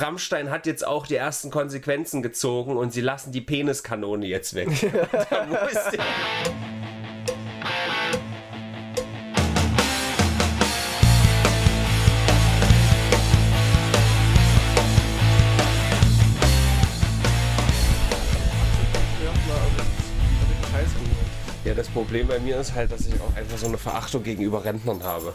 Rammstein hat jetzt auch die ersten Konsequenzen gezogen und sie lassen die Peniskanone jetzt weg. da Ja, das Problem bei mir ist halt, dass ich auch einfach so eine Verachtung gegenüber Rentnern habe.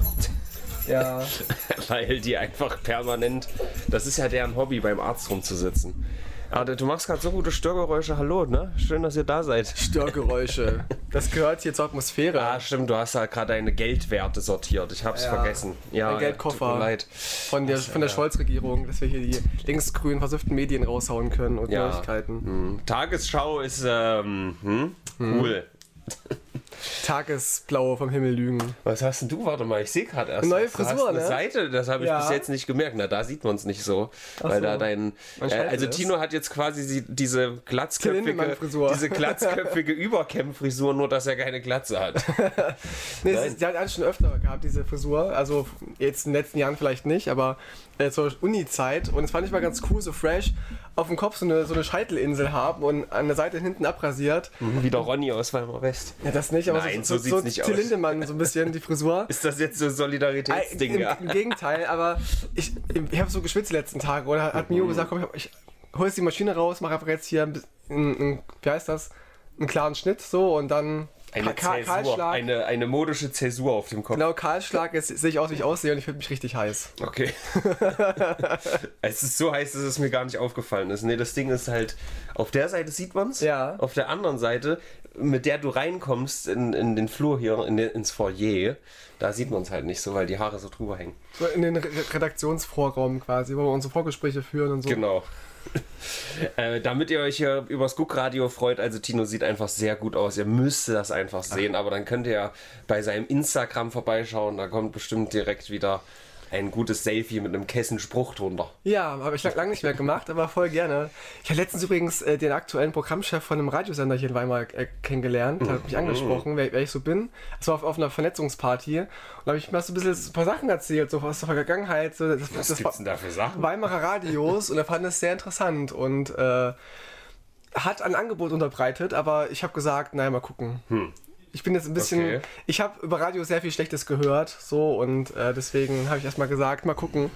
Ja. Weil die einfach permanent, das ist ja deren Hobby, beim Arzt rumzusitzen. Aber du machst gerade so gute Störgeräusche. Hallo, ne? Schön, dass ihr da seid. Störgeräusche. Das gehört hier zur Atmosphäre. Ah, stimmt, du hast halt gerade deine Geldwerte sortiert. Ich hab's Ja. vergessen. Ja, Ein Geldkoffer. Tut mir leid. von der, von der Scholz-Regierung, dass wir hier die linksgrün versifften Medien raushauen können und Ja. Neuigkeiten. Hm. Tagesschau ist ähm, hm? cool. Tagesblaue vom Himmel lügen. Was hast denn du? Warte mal, ich sehe gerade erst. Neue Frisur, eine ne? Seite, das habe ich Ja. bis jetzt nicht gemerkt. Na, da sieht man es nicht so. weil so. da dein. Äh, also ist. Tino hat jetzt quasi sie, diese glatzköpfige, diese glatzköpfige Überkämmfrisur, nur dass er keine Glatze hat. Nee, Nein. die hat eigentlich schon öfter gehabt, diese Frisur. Also jetzt in den letzten Jahren vielleicht nicht, aber äh, zur Uni-Zeit. Und es fand ich mal ganz cool, so fresh, auf dem Kopf so eine, so eine Scheitelinsel haben und an der Seite hinten abrasiert. Wie der Ronny aus Weimar West. Ja, das nicht, aber Nein, so, so so, so nicht Till aus. Lindemann so ein bisschen, die Frisur. Ist das jetzt so Solidaritätsding? Im, Ja? Im Gegenteil, aber ich, ich habe so geschwitzt die letzten Tage und hat, hat Mio gesagt, komm, ich, ich hol jetzt die Maschine raus, mache einfach jetzt hier ein, ein, wie heißt das, einen klaren Schnitt so und dann Eine, Ka- Zäsur, Kahlschlag. eine, eine modische Zäsur auf dem Kopf. Genau, Kahlschlag, jetzt sehe ich aus, wie ich aussehe und ich fühle mich richtig heiß. Okay. es ist so heiß, dass es mir gar nicht aufgefallen ist. Nee, das Ding ist halt, auf der Seite sieht man es. Ja. Auf der anderen Seite, mit der du reinkommst in, in den Flur hier, in den, ins Foyer, da sieht man es halt nicht so, weil die Haare so drüber hängen. So in den Re Redaktionsvorraum quasi, wo wir unsere Vorgespräche führen und so. Genau. äh, damit ihr euch hier übers Guckradio freut, also Tino sieht einfach sehr gut aus. Ihr müsst das einfach sehen, aber dann könnt ihr ja bei seinem Instagram vorbeischauen. Da kommt bestimmt direkt wieder ein gutes Selfie mit einem Kessenspruch drunter. Ja, habe ich lange nicht mehr gemacht, aber voll gerne. Ich habe letztens übrigens äh, den aktuellen Programmchef von einem Radiosender hier in Weimar äh, kennengelernt. Der hat mich angesprochen, wer, wer ich so bin. Das war auf, auf einer Vernetzungsparty. Und da habe ich mir so ein bisschen ein paar Sachen erzählt, so aus der Vergangenheit. So, das, Was das gibt's denn da für Sachen? Weimarer Radios und er fand es sehr interessant und äh, hat ein Angebot unterbreitet, aber ich habe gesagt, naja, mal gucken. Ich bin jetzt ein bisschen, Okay. ich habe über Radio sehr viel Schlechtes gehört, so und äh, deswegen habe ich erstmal gesagt, mal gucken.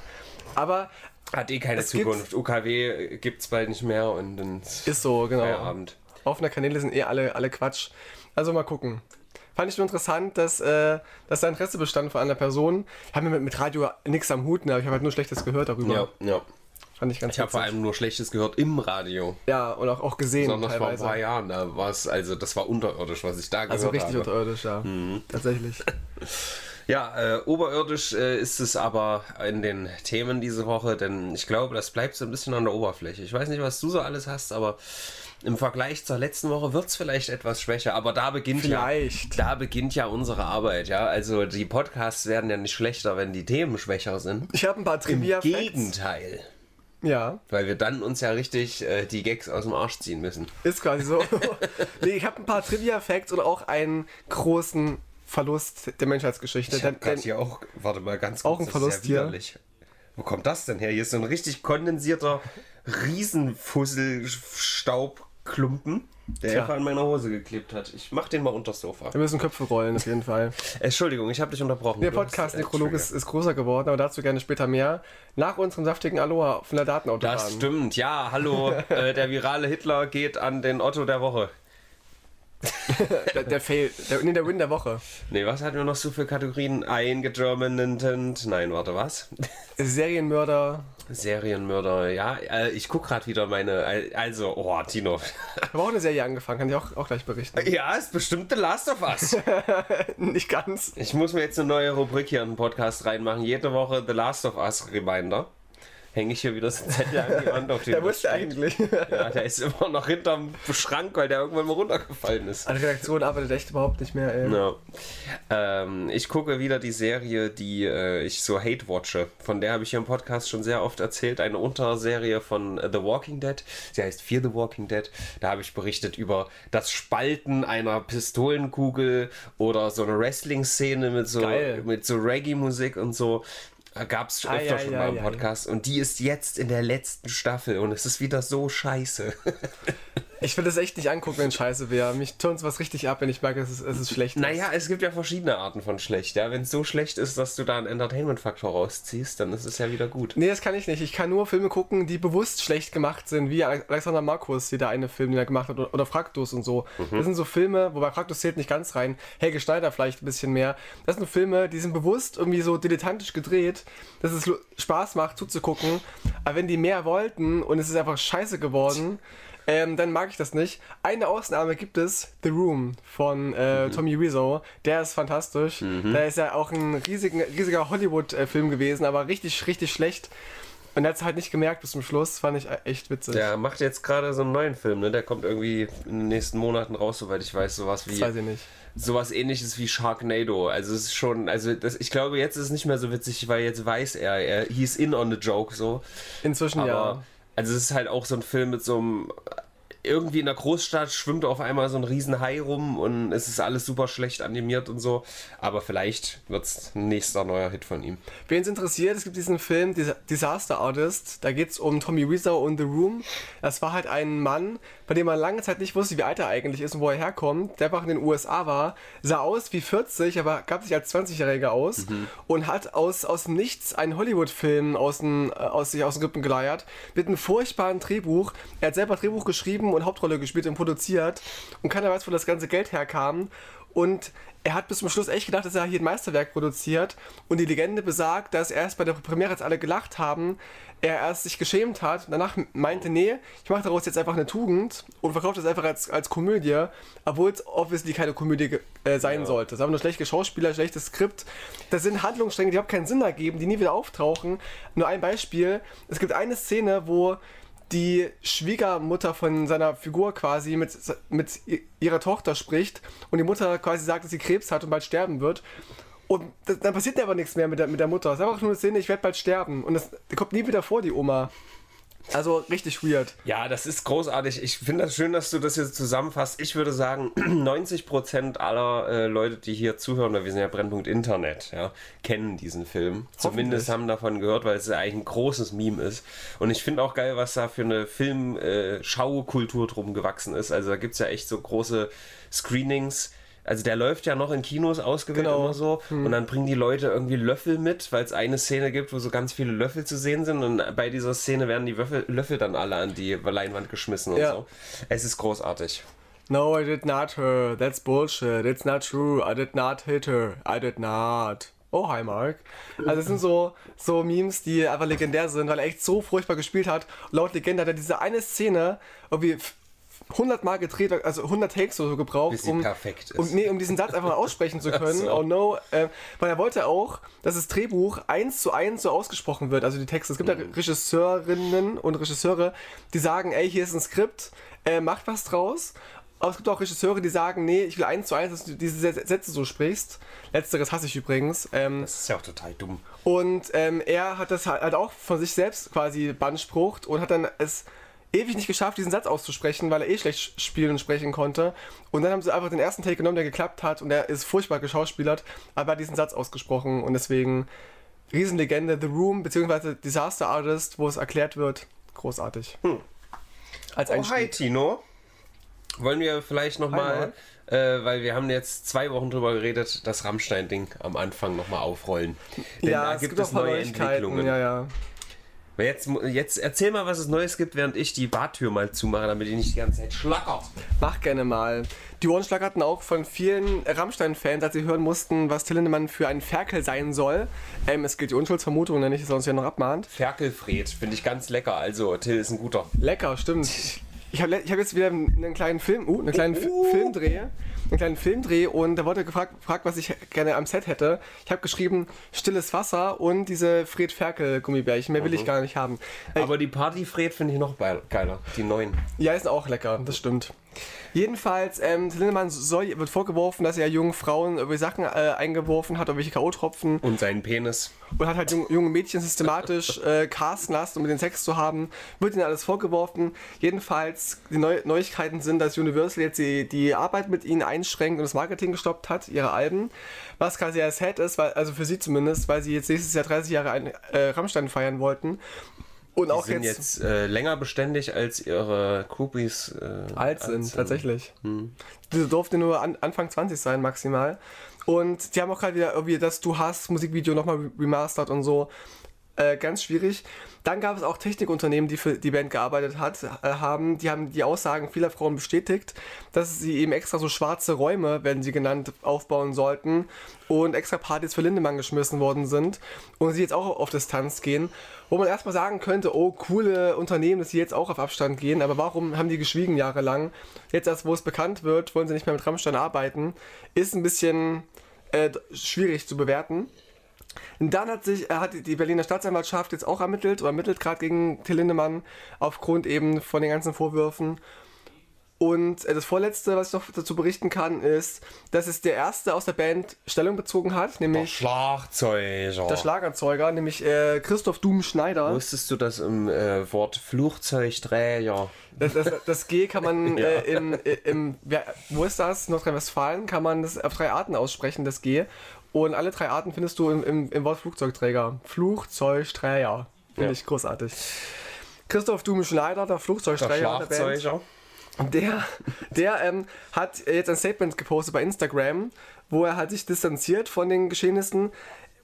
Aber Hat eh keine Es gibt- Zukunft. UKW gibt's bald nicht mehr und dann ist so, genau. Feierabend. Offene Kanäle sind eh alle, alle Quatsch. Also mal gucken. Fand ich nur interessant, dass, äh, dass da Interesse bestand von einer Person. Ich habe mit, mit Radio nichts am Hut, ne? aber ich habe halt nur Schlechtes gehört darüber. Ja, ja. Fand ich ganz Ich habe vor allem nur Schlechtes gehört im Radio. Ja, und auch, auch gesehen Besonders vor ein paar Jahren. Da war es, also das war unterirdisch, was ich da gehört Also richtig habe. unterirdisch, ja. Mhm. Tatsächlich. Ja, äh, oberirdisch äh, ist es aber in den Themen diese Woche, denn ich glaube, das bleibt so ein bisschen an der Oberfläche. Ich weiß nicht, was du so alles hast, aber im Vergleich zur letzten Woche wird es vielleicht etwas schwächer, aber da beginnt Vielleicht. ja da beginnt ja unsere Arbeit, ja. Also die Podcasts werden ja nicht schlechter, wenn die Themen schwächer sind. Ich habe ein paar Im trivia Gegenteil. Ja, Weil wir dann uns ja richtig äh, die Gags aus dem Arsch ziehen müssen. ist quasi so. nee, ich habe ein paar Trivia-Facts und auch einen großen Verlust der Menschheitsgeschichte. Ich habe Denn, hier auch, warte mal ganz Auch kurz, ein das Verlust hier. Wo kommt das denn her? Hier ist so ein richtig kondensierter Riesenfusselstaubklumpen, der Tja. einfach an meiner Hose geklebt hat. Ich mach den mal unter das Sofa. wir müssen Köpfe rollen, auf jeden Fall. Entschuldigung, ich habe dich unterbrochen. Der Du hast, Podcast äh, Nekrolog ist, ist größer geworden, aber dazu gerne später mehr. Nach unserem saftigen Aloha von der Datenautobahn. Das stimmt, ja, hallo. äh, der virale Hitler geht an den Otto der Woche. Der, der Fail, der, nee, der Win der Woche. Nee, was hatten wir noch so für Kategorien? Eingegermanentent. Nein, warte, was? Serienmörder. Serienmörder, ja. Äh, ich guck gerade wieder meine. Also, oh, Tino. Ich habe auch eine Serie angefangen, kann ich auch, auch gleich berichten. Ja, ist bestimmt The Last of Us. Nicht ganz. Ich muss mir jetzt eine neue Rubrik hier in den Podcast reinmachen. Jede Woche The Last of Us Reminder. Hänge ich hier wieder so einen Zettel an die Wand auf den Der steht. eigentlich. Ja, der ist immer noch hinterm Schrank, weil der irgendwann mal runtergefallen ist. An Redaktion arbeitet echt überhaupt nicht mehr, ey. Ja. Ähm, ich gucke wieder die Serie, die äh, ich so hate watche. Von der habe ich hier im Podcast schon sehr oft erzählt. Eine Unterserie von äh, The Walking Dead. Sie heißt Fear the Walking Dead. Da habe ich berichtet über das Spalten einer Pistolenkugel oder so eine Wrestling-Szene mit so, Geil. mit so Reggae-Musik und so. Gab es öfter ei, schon ei, mal im. Podcast und die ist jetzt in der letzten Staffel und es ist wieder so scheiße. Ich will das echt nicht angucken, wenn es scheiße wäre. Mich turnt was richtig ab, wenn ich merke, es ist, es ist schlecht. naja, es gibt ja verschiedene Arten von schlecht. Ja? Wenn es so schlecht ist, dass du da einen Entertainment-Faktor rausziehst, dann ist es ja wieder gut. Nee, das kann ich nicht. Ich kann nur Filme gucken, die bewusst schlecht gemacht sind, wie Alexander Markus, der eine Film, den er gemacht hat, oder, Fraktus und so. Das sind so Filme, wobei Fraktus zählt nicht ganz rein. Helge Schneider vielleicht ein bisschen mehr. Das sind Filme, die sind bewusst irgendwie so dilettantisch gedreht, dass es Spaß macht zuzugucken. Aber wenn die mehr wollten und es ist einfach scheiße geworden, ähm, dann mag ich das nicht. Eine Ausnahme gibt es, The Room von äh, Tommy Wiseau. Der ist fantastisch. Der ist ja auch ein riesigen, riesiger Hollywood-Film gewesen, aber richtig, richtig schlecht. Und er hat es halt nicht gemerkt bis zum Schluss. Fand ich echt witzig. Der macht jetzt gerade so einen neuen Film, ne? Der kommt irgendwie in den nächsten Monaten raus, soweit ich weiß. Sowas wie. das weiß ich nicht. sowas ähnliches wie Sharknado. Also es ist schon, also das, ich glaube, jetzt ist es nicht mehr so witzig, weil jetzt weiß er, er he's in on the joke so. Inzwischen Aber ja. Also es ist halt auch so ein Film mit so einem irgendwie in der Großstadt schwimmt auf einmal so ein riesen Hai rum und es ist alles super schlecht animiert und so. Aber vielleicht wird es ein nächster neuer Hit von ihm. Wen es interessiert, es gibt diesen Film Dis- Disaster Artist. Da geht es um Tommy Wiseau und The Room. Das war halt ein Mann, bei dem man lange Zeit nicht wusste, wie alt er eigentlich ist und wo er herkommt. Der einfach in den USA war, sah aus wie 40, aber gab sich als 20-Jähriger aus und hat aus, aus dem Nichts einen Hollywood-Film aus, den, äh, aus sich aus den Rippen geleiert mit einem furchtbaren Drehbuch. Er hat selber Drehbuch geschrieben und Hauptrolle gespielt und produziert und keiner weiß, wo das ganze Geld herkam. Und er hat bis zum Schluss echt gedacht, dass er hier ein Meisterwerk produziert. Und die Legende besagt, dass erst bei der Premiere, als alle gelacht haben, er erst sich geschämt hat. Danach meinte, nee, ich mache daraus jetzt einfach eine Tugend und verkauft das einfach als, als Komödie, obwohl es obviously keine Komödie äh, sein sollte. Es ist einfach nur schlechte Schauspieler, schlechtes Skript. Das sind Handlungsstränge, die überhaupt keinen Sinn ergeben, die nie wieder auftauchen. Nur ein Beispiel. Es gibt eine Szene, wo die Schwiegermutter von seiner Figur quasi mit, mit ihrer Tochter spricht und die Mutter quasi sagt, dass sie Krebs hat und bald sterben wird. Und das, dann passiert aber nichts mehr mit der, mit der Mutter. Es ist einfach nur eine Szene, ich werde bald sterben. Und das, die kommt nie wieder vor, die Oma. Also richtig weird. Ja, das ist großartig. Ich finde das schön, dass du das jetzt zusammenfasst. Ich würde sagen, 90% aller äh, Leute, die hier zuhören, weil wir sind ja Brennpunkt Internet, ja, kennen diesen Film. Zumindest haben davon gehört, weil es ja eigentlich ein großes Meme ist. Und ich finde auch geil, was da für eine Film-Schaukultur drum gewachsen ist. Also da gibt es ja echt so große Screenings. Also der läuft ja noch in Kinos ausgewählt Genau. immer so. Und dann bringen die Leute irgendwie Löffel mit, weil es eine Szene gibt, wo so ganz viele Löffel zu sehen sind. Und bei dieser Szene werden die Würfel, Löffel dann alle an die Leinwand geschmissen und Ja. so. Es ist großartig. No, I did not her. That's bullshit. It's not true. I did not hit her. I did not. Oh, hi Mark. Also es sind so, so Memes, die einfach legendär sind, weil er echt so furchtbar gespielt hat. Laut Legende hat er diese eine Szene irgendwie 100 Mal gedreht, also 100 Takes oder so gebraucht, um, perfekt ist. um, nee, um diesen Satz einfach mal aussprechen zu können. so. Oh no. Äh, weil er wollte auch, dass das Drehbuch eins zu eins so ausgesprochen wird, also die Texte. Es gibt ja Mhm. Regisseurinnen und Regisseure, die sagen, ey, hier ist ein Skript, äh, macht was draus. Aber es gibt auch Regisseure, die sagen, nee, ich will eins zu eins, dass du diese Sä- Sätze so sprichst. Letzteres hasse ich übrigens. Ähm, Das ist ja auch total dumm. und ähm, er hat das halt auch von sich selbst quasi beansprucht und hat dann es ewig nicht geschafft, diesen Satz auszusprechen, weil er eh schlecht spielen und sprechen konnte. Und dann haben sie einfach den ersten Take genommen, der geklappt hat und er ist furchtbar geschauspielert, aber er hat diesen Satz ausgesprochen und deswegen Riesenlegende, The Room, beziehungsweise Disaster Artist, wo es erklärt wird, großartig. Als Oh, hi. Tino. Wollen wir vielleicht nochmal, äh, weil wir haben jetzt zwei Wochen drüber geredet, das Rammstein-Ding am Anfang nochmal aufrollen. Denn ja, da es gibt gibt es auch ein paar neue. Entwicklungen. Ja, ja. Jetzt, jetzt erzähl mal, was es Neues gibt, während ich die Badtür mal zumache, damit die nicht die ganze Zeit schlackert. Mach gerne mal. Die Ohren schlackerten auch von vielen Rammstein-Fans, als sie hören mussten, was Till Lindemann für ein Ferkel sein soll. Ähm, es gilt die Unschuldsvermutung, dass er uns ja noch abmahnt. Ferkelfred finde ich ganz lecker. Also, Till ist ein guter. Lecker, stimmt. Ich habe ich hab jetzt wieder einen kleinen Film, uh, einen kleinen Fi- Oh. Filmdreh, einen kleinen Filmdreh und da wurde gefragt, gefragt, was ich gerne am Set hätte. Ich habe geschrieben stilles Wasser und diese Fred Ferkel Gummibärchen. Mehr will ich gar nicht haben. Äh, Aber die Partyfred finde ich noch geiler. Die neuen. Ja, ist auch lecker, das stimmt. Jedenfalls, ähm, Lindemann soll, wird vorgeworfen, dass er jungen Frauen irgendwie Sachen äh, eingeworfen hat, irgendwelche K.O.-Tropfen. Und seinen Penis. Und hat halt jung, junge Mädchen systematisch äh, casten lassen, um mit den Sex zu haben. Wird ihnen alles vorgeworfen. Jedenfalls, die Neu Neuigkeiten sind, dass Universal jetzt die, die Arbeit mit ihnen einschränkt und das Marketing gestoppt hat, ihre Alben. Was quasi sehr sad ist, weil, also für sie zumindest, weil sie jetzt nächstes Jahr 30 Jahre ein, äh, Rammstein feiern wollten. Und Die auch sind jetzt, jetzt, äh, länger beständig als ihre Groupies äh, alt sind, tatsächlich. Die durfte nur an, Anfang 20 sein, maximal. Und die haben auch gerade wieder irgendwie das Du hast Musikvideo nochmal remastert und so. Äh, ganz schwierig. Dann gab es auch Technikunternehmen, die für die Band gearbeitet hat, äh, haben. Die haben die Aussagen vieler Frauen bestätigt, dass sie eben extra so schwarze Räume, werden sie genannt, aufbauen sollten und extra Partys für Lindemann geschmissen worden sind und sie jetzt auch auf Distanz gehen. Wo man erstmal sagen könnte, oh, coole Unternehmen, dass sie jetzt auch auf Abstand gehen, aber warum haben die geschwiegen jahrelang? Jetzt erst, wo es bekannt wird, wollen sie nicht mehr mit Rammstein arbeiten. Ist ein bisschen äh, schwierig zu bewerten. Und dann hat sich äh, hat die Berliner Staatsanwaltschaft jetzt auch ermittelt oder ermittelt gerade gegen Till Lindemann aufgrund eben von den ganzen Vorwürfen. Und äh, das vorletzte, was ich noch dazu berichten kann, ist, dass es der erste aus der Band Stellung bezogen hat, Der nämlich Schlagzeuger. der Schlagerzeuger, nämlich äh, Christoph Doom Schneider. Wusstest du das im äh, Wort Flugzeugträger? Das, das, das G kann man Ja. äh, im, äh, im wer- wo ist das? Nordrhein-Westfalen kann man das auf drei Arten aussprechen, das G. Und alle drei Arten findest du im, im, im Wort Flugzeugträger. Flugzeugträger. Finde Ja. ich großartig. Christoph Dume Schneider, der Der Flugzeugträger der Band, Schlagzeuger. der, der ähm, hat jetzt ein Statement gepostet bei Instagram, wo er halt sich distanziert von den Geschehnissen,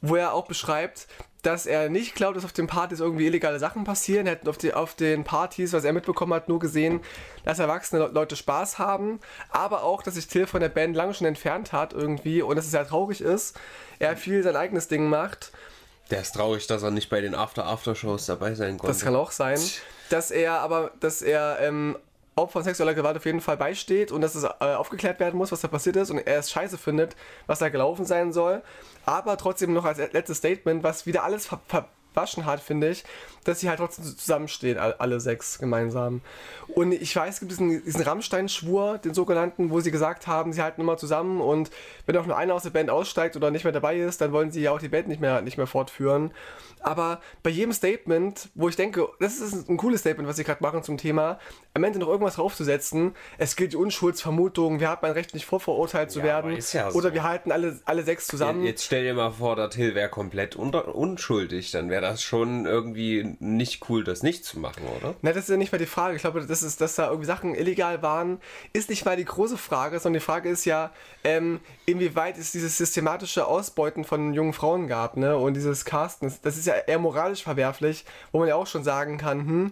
wo er auch beschreibt, dass er nicht glaubt, dass auf den Partys irgendwie illegale Sachen passieren. Er hat auf, die, auf den Partys, was er mitbekommen hat, nur gesehen, dass erwachsene Le- Leute Spaß haben, aber auch, dass sich Till von der Band lange schon entfernt hat irgendwie und dass es sehr traurig ist. Er viel sein eigenes Ding macht. Der ist traurig, dass er nicht bei den After-After-Shows dabei sein konnte. Das kann auch sein. Dass er aber, dass er ähm, Opfern sexueller Gewalt auf jeden Fall beisteht und dass es äh, aufgeklärt werden muss, was da passiert ist und er es scheiße findet, was da gelaufen sein soll. Aber trotzdem noch als letztes Statement, was wieder alles ver verwaschen hat, finde ich, dass sie halt trotzdem zusammenstehen, all- alle sechs gemeinsam. Und ich weiß, es gibt diesen, diesen Rammstein-Schwur, den sogenannten, wo sie gesagt haben, sie halten immer zusammen und wenn auch nur einer aus der Band aussteigt oder nicht mehr dabei ist, dann wollen sie ja auch die Band nicht mehr, nicht mehr fortführen. Aber bei jedem Statement, wo ich denke, das ist ein cooles Statement, was sie gerade machen zum Thema, am Ende noch irgendwas draufzusetzen, es gilt die Unschuldsvermutung, wir haben ein Recht, nicht vorverurteilt zu Ja, werden. ja so. Oder wir halten alle, alle sechs zusammen. Jetzt stell dir mal vor, der Till wäre komplett unschuldig. Dann wäre das schon irgendwie nicht cool, das nicht zu machen, oder? Na, das ist ja nicht mal die Frage. Ich glaube, das ist, dass da irgendwie Sachen illegal waren, ist nicht mal die große Frage, sondern die Frage ist ja, ähm, inwieweit es dieses systematische Ausbeuten von jungen Frauen gab, ne? Und dieses Casten, das- ist ja eher moralisch verwerflich, wo man ja auch schon sagen kann, hm,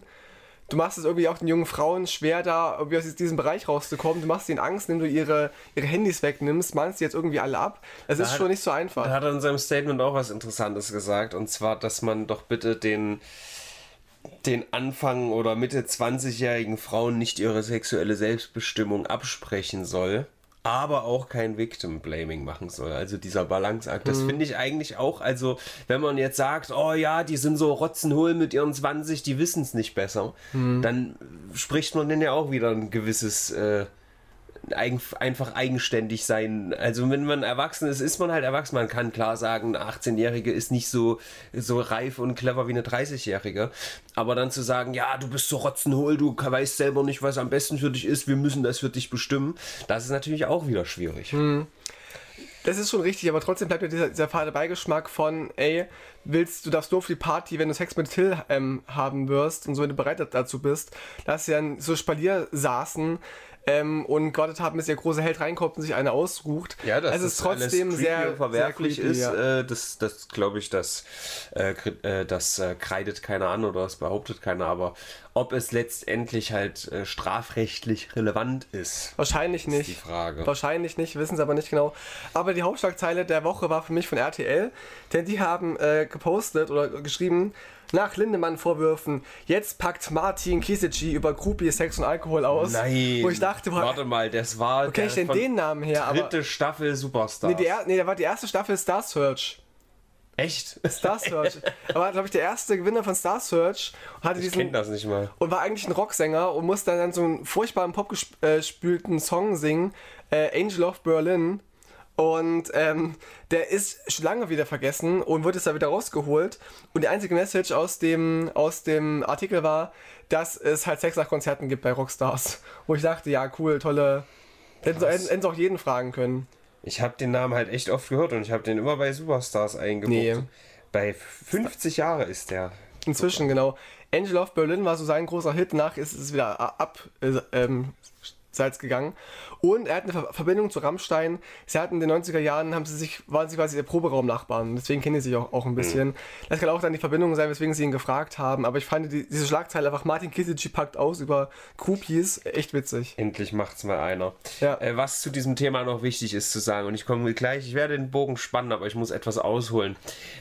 du machst es irgendwie auch den jungen Frauen schwer, da irgendwie aus diesem Bereich rauszukommen. Du machst ihnen Angst, indem du ihre, ihre Handys wegnimmst, mahnst die jetzt irgendwie alle ab. Das ist hat- schon nicht so einfach. Er hat in seinem Statement auch was Interessantes gesagt. Und zwar, dass man doch bitte den, den Anfang oder Mitte 20-jährigen Frauen nicht ihre sexuelle Selbstbestimmung absprechen soll. Aber auch kein Victim Blaming machen soll. Also dieser Balanceakt. Das finde ich eigentlich auch, also wenn man jetzt sagt, oh ja, die sind so rotzenhohl mit ihren 20, die wissen es nicht besser, dann spricht man denn ja auch wieder ein gewisses äh, einfach eigenständig sein. Also wenn man erwachsen ist, ist man halt erwachsen. Man kann klar sagen, eine 18-Jährige ist nicht so, so reif und clever wie eine 30-Jährige. Aber dann zu sagen, ja, du bist so rotzenhohl, du weißt selber nicht, was am besten für dich ist, wir müssen das für dich bestimmen, das ist natürlich auch wieder schwierig. Das ist schon richtig, aber trotzdem bleibt mir dieser, dieser fade Beigeschmack von, ey, willst du darfst nur auf die Party, wenn du Sex mit Till ähm, haben wirst und so, wenn du bereit dazu bist, dass sie dann so Spalier saßen ähm, und haben, bis der große Held reinkommt und sich eine ausruht. Ja, dass also es das ist trotzdem sehr verwerflich sehr creepy, ist, ja. äh, das, das glaube ich, das, äh, äh, das äh, kreidet keiner an oder das behauptet keiner, aber ob es letztendlich halt äh, strafrechtlich relevant ist, Wahrscheinlich ist nicht. die Frage. Wahrscheinlich nicht, wissen sie aber nicht genau. Aber die Hauptschlagzeile der Woche war für mich von RTL, denn die haben äh, gepostet oder geschrieben, nach Lindemann-Vorwürfen, jetzt packt Martin Kisici über Groupie, Sex und Alkohol aus. Nein. Wo ich dachte, boah, warte mal, das war wo kenn ich denn den Namen her? Aber, dritte Staffel Superstar. nee, die, er, nee, da war die erste Staffel Star Search. Echt? Star Search. er war, glaube ich, der erste Gewinner von Star Search. Hatte Ich diesen, kenne das nicht mal. und war eigentlich ein Rocksänger und musste dann so einen furchtbaren popgespülten Song singen, äh, Angel of Berlin. Und ähm, der ist schon lange wieder vergessen und wurde jetzt da wieder rausgeholt. Und die einzige Message aus dem, aus dem Artikel war, dass es halt Sex nach Konzerten gibt bei Rockstars. Wo ich dachte, ja, cool, tolle. Hätten sie, auch jeden fragen können. Ich habe den Namen halt echt oft gehört und ich habe den immer bei Superstars eingebucht. Nee. Bei 50 Jahre ist der. Inzwischen, genau. Angel of Berlin war so sein großer Hit, nach ist es wieder ab, äh, ähm, Salz gegangen. Und er hat eine Ver Verbindung zu Rammstein. Sie hatten in den 90er Jahren, haben sie sich, waren sie quasi der Proberaum-Nachbarn. Deswegen kennen sie sich auch, auch ein bisschen. Das kann auch dann die Verbindung sein, weswegen sie ihn gefragt haben. Aber ich fand die, diese Schlagzeile einfach Martin Kisici packt aus über Groupies echt witzig. Endlich macht's mal einer. Ja. Äh, was zu diesem Thema noch wichtig ist zu sagen, und ich komme gleich, ich werde den Bogen spannen, aber ich muss etwas ausholen.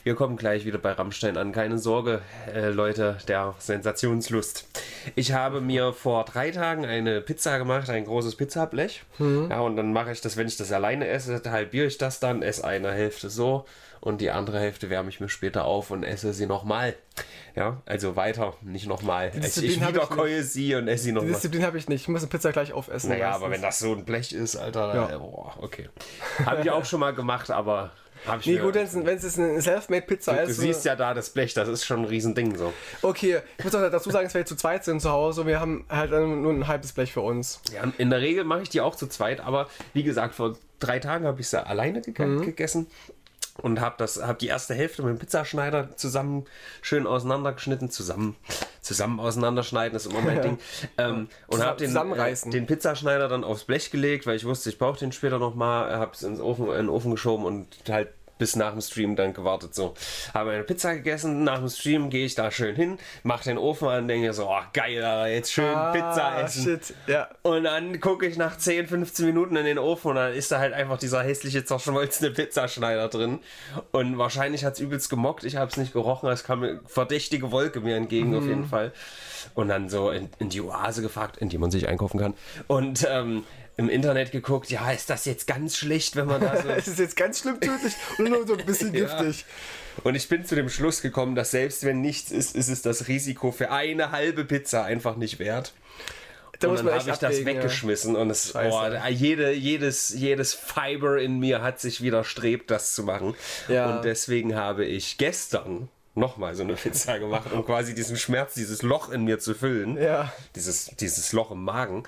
Wir kommen gleich wieder bei Rammstein an. Keine Sorge, äh, Leute der Sensationslust. Ich habe mir vor drei Tagen eine Pizza gemacht, ein großes Pizzablech. Ja, und dann mache ich das, wenn ich das alleine esse, halbiere ich das dann, esse eine Hälfte so und die andere Hälfte wärme ich mir später auf und esse sie nochmal. Ja, also weiter, nicht nochmal. Ich, ich wiederkäue sie und esse sie Die nochmal. Disziplin habe ich nicht. Ich muss eine Pizza gleich aufessen. Naja, meistens. aber wenn das so ein Blech ist, Alter, Ja. äh, boah, okay. Habe ich auch schon mal gemacht, aber habe ich Nee, gut, wenn es eine Selfmade-Pizza du ist. so- siehst ja da das Blech, das ist schon ein Riesending so. Okay, ich muss auch dazu sagen, dass wir zu zweit sind zu Hause und wir haben halt nur ein halbes Blech für uns. Ja, in der Regel mache ich die auch zu zweit, aber wie gesagt, vor drei Tagen habe ich sie alleine ge Mhm. gegessen und habe das habe die erste Hälfte mit dem Pizzaschneider zusammen schön auseinandergeschnitten zusammen zusammen auseinanderschneiden ist immer mein Ding. Ähm, und habe den äh, den Pizzaschneider dann aufs Blech gelegt weil ich wusste ich brauche den später noch mal habe es ins Ofen in den Ofen geschoben und halt bis nach dem Stream dann gewartet so habe eine Pizza gegessen nach dem Stream gehe ich da schön hin mache den Ofen an denke so oh, geil jetzt schön Pizza essen Ah, shit, ja. und dann gucke ich nach 10, 15 Minuten in den Ofen und dann ist da halt einfach dieser hässliche zerschmolzene Pizzaschneider drin. Und wahrscheinlich hat es übelst gemockt. Ich habe es nicht gerochen. Es kam eine verdächtige Wolke mir entgegen auf jeden Fall. Und dann so in, in die Oase gefragt, in die man sich einkaufen kann. Und ähm, im Internet geguckt, ja, ist das jetzt ganz schlecht, wenn man da so Es ist jetzt ganz schlimm tödlich und nur so ein bisschen Ja. giftig. Und ich bin zu dem Schluss gekommen, dass selbst wenn nichts ist, ist es das Risiko für eine halbe Pizza einfach nicht wert. Da und muss dann man habe ich das abwägen, ja. weggeschmissen und es, Scheiße. oh, da- jede, jedes, jedes Fiber in mir hat sich widerstrebt, das zu machen. Ja. Und deswegen habe ich gestern nochmal so eine Pizza gemacht, um quasi diesen Schmerz, dieses Loch in mir zu füllen. Ja. Dieses, dieses Loch im Magen.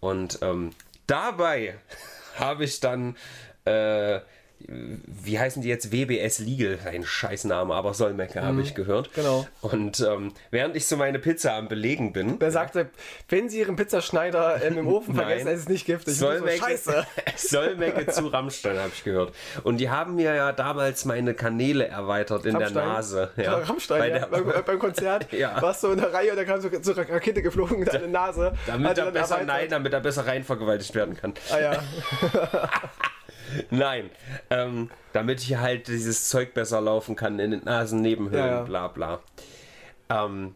Und ähm, dabei habe ich dann, äh, wie heißen die jetzt? WBS Legal, ein Scheißname, aber Solmecke habe ich gehört. genau. Und ähm, während ich so meine Pizza am Belegen bin, Der sagte, wenn Sie Ihren Pizzaschneider ähm, im Ofen vergessen, ist es nicht giftig. Ich so, Scheiße. Solmecke zu Rammstein, habe ich gehört. Und die haben mir ja damals meine Kanäle erweitert in Rammstein? der Nase. Ja, Ja. Rammstein, Bei ja. beim, beim Konzert Ja. warst du in der Reihe und da kam so, so eine Rakete geflogen in deine Nase. damit er besser, erweitert. nein, damit er besser rein vergewaltigt werden kann. Ah ja. Nein, ähm, damit hier halt dieses Zeug besser laufen kann in den Nasennebenhöhlen, Ja, bla bla. Ähm,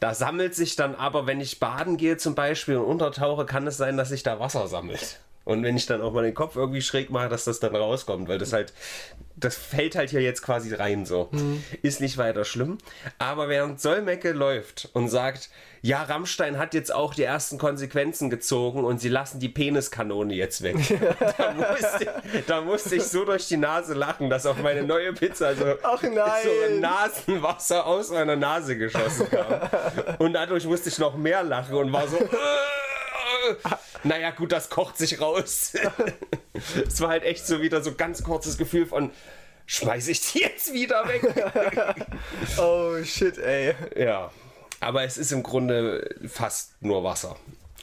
da sammelt sich dann aber, wenn ich baden gehe zum Beispiel und untertauche, kann es sein, dass sich da Wasser sammelt. Und wenn ich dann auch mal den Kopf irgendwie schräg mache, dass das dann rauskommt, weil das halt, das fällt halt hier jetzt quasi rein so. Ist nicht weiter schlimm. Aber während Solmecke läuft und sagt, ja, Rammstein hat jetzt auch die ersten Konsequenzen gezogen und sie lassen die Peniskanone jetzt weg. da, musste, da musste ich so durch die Nase lachen, dass auf meine neue Pizza so, so Nasenwasser aus meiner Nase geschossen kam. Und dadurch musste ich noch mehr lachen und war so. Naja, gut, das kocht sich raus. Es war halt echt so wieder so ganz kurzes Gefühl von, schmeiß ich die jetzt wieder weg? Oh shit, ey. Ja. Aber es ist im Grunde fast nur Wasser.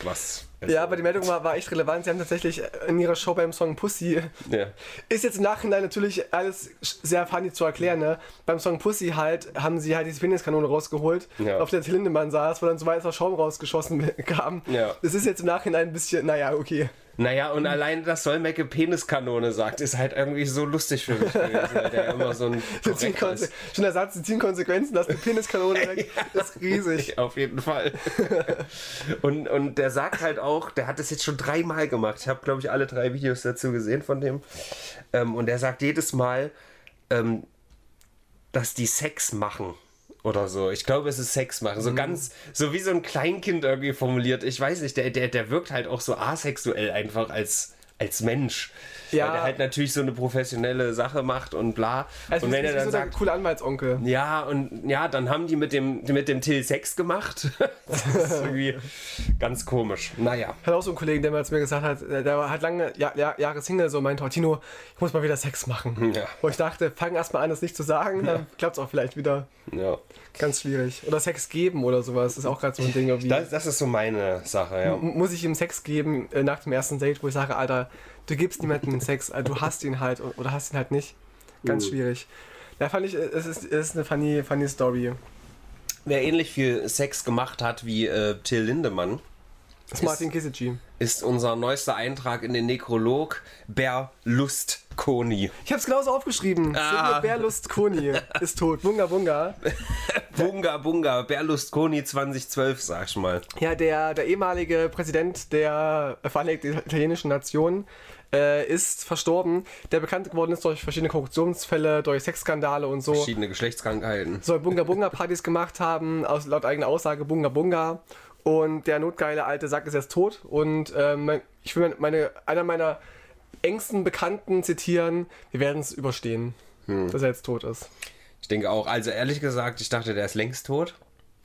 Was. Ja, aber die Meldung war, war echt relevant. Sie haben tatsächlich in ihrer Show beim Song Pussy Ja. Ist jetzt im Nachhinein natürlich alles sehr funny zu erklären, ne? Beim Song Pussy halt haben sie halt diese Peniskanone rausgeholt, Ja. auf der Till Lindemann saß, wo dann so weißer Schaum rausgeschossen kam. Ja. Das ist jetzt im Nachhinein ein bisschen, naja, okay. Naja, und allein, dass Solmecke Peniskanone sagt, ist halt irgendwie so lustig für mich gewesen, weil der ja immer so ein ist. Schon der Satz, sie ziehen Konsequenzen, dass die Peniskanone weg ist riesig. Auf jeden Fall. und, und der sagt halt auch, der hat das jetzt schon dreimal gemacht. Ich habe, glaube ich, alle drei Videos dazu gesehen von dem. Ähm, und der sagt jedes Mal, ähm, dass die Sex machen. Oder so. Ich glaube, es ist Sex machen. Mhm. So ganz, so wie so ein Kleinkind irgendwie formuliert. Ich weiß nicht, der, der, der wirkt halt auch so asexuell einfach als, als Mensch. Ja. Weil der halt natürlich so eine professionelle Sache macht und bla. Also und wenn er dann so sagt, coole Anwaltsonkel. ja, und ja, dann haben die mit dem, mit dem Till Sex gemacht. das ist irgendwie ganz komisch. Naja. Hatte auch so einen Kollegen, der mir zu mir gesagt hat, äh, der halt lange ja, ja, Jahre Single, so meinte, Tino, ich muss mal wieder Sex machen. Ja. Wo ich dachte, fang erst mal an, das nicht zu sagen, dann klappt es auch vielleicht wieder. Ja. Ganz schwierig. Oder Sex geben oder sowas, ist auch gerade so ein Ding. Irgendwie. Das, das ist so meine Sache, ja. M- muss ich ihm Sex geben äh, nach dem ersten Date, wo ich sage, Alter, du gibst niemandem Sex, äh, du hast ihn halt oder hast ihn halt nicht. Ganz schwierig. Ja, fand ich, es ist, es ist eine funny, funny Story. Wer ähnlich viel Sex gemacht hat wie äh, Till Lindemann, Das ist Martin Kisici. ist unser neuester Eintrag in den Nekrolog Berlusconi. Ich hab's genauso aufgeschrieben. Ah. Silvio Berlusconi ist tot. Bunga Bunga. Bunga Bunga, Berlusconi 2012, sag ich mal. Ja, der, der ehemalige Präsident der Vereinigten Italienischen Nation äh, ist verstorben, der bekannt geworden ist durch verschiedene Korruptionsfälle, durch Sexskandale und so. Verschiedene Geschlechtskrankheiten. Soll Bunga Bunga Partys gemacht haben, aus, laut eigener Aussage Bunga Bunga. Und der notgeile alte Sack ist jetzt tot. Und ähm, ich will meine, einer meiner engsten Bekannten zitieren: Wir werden es überstehen, dass er jetzt tot ist. Ich denke auch, also ehrlich gesagt, ich dachte, der ist längst tot.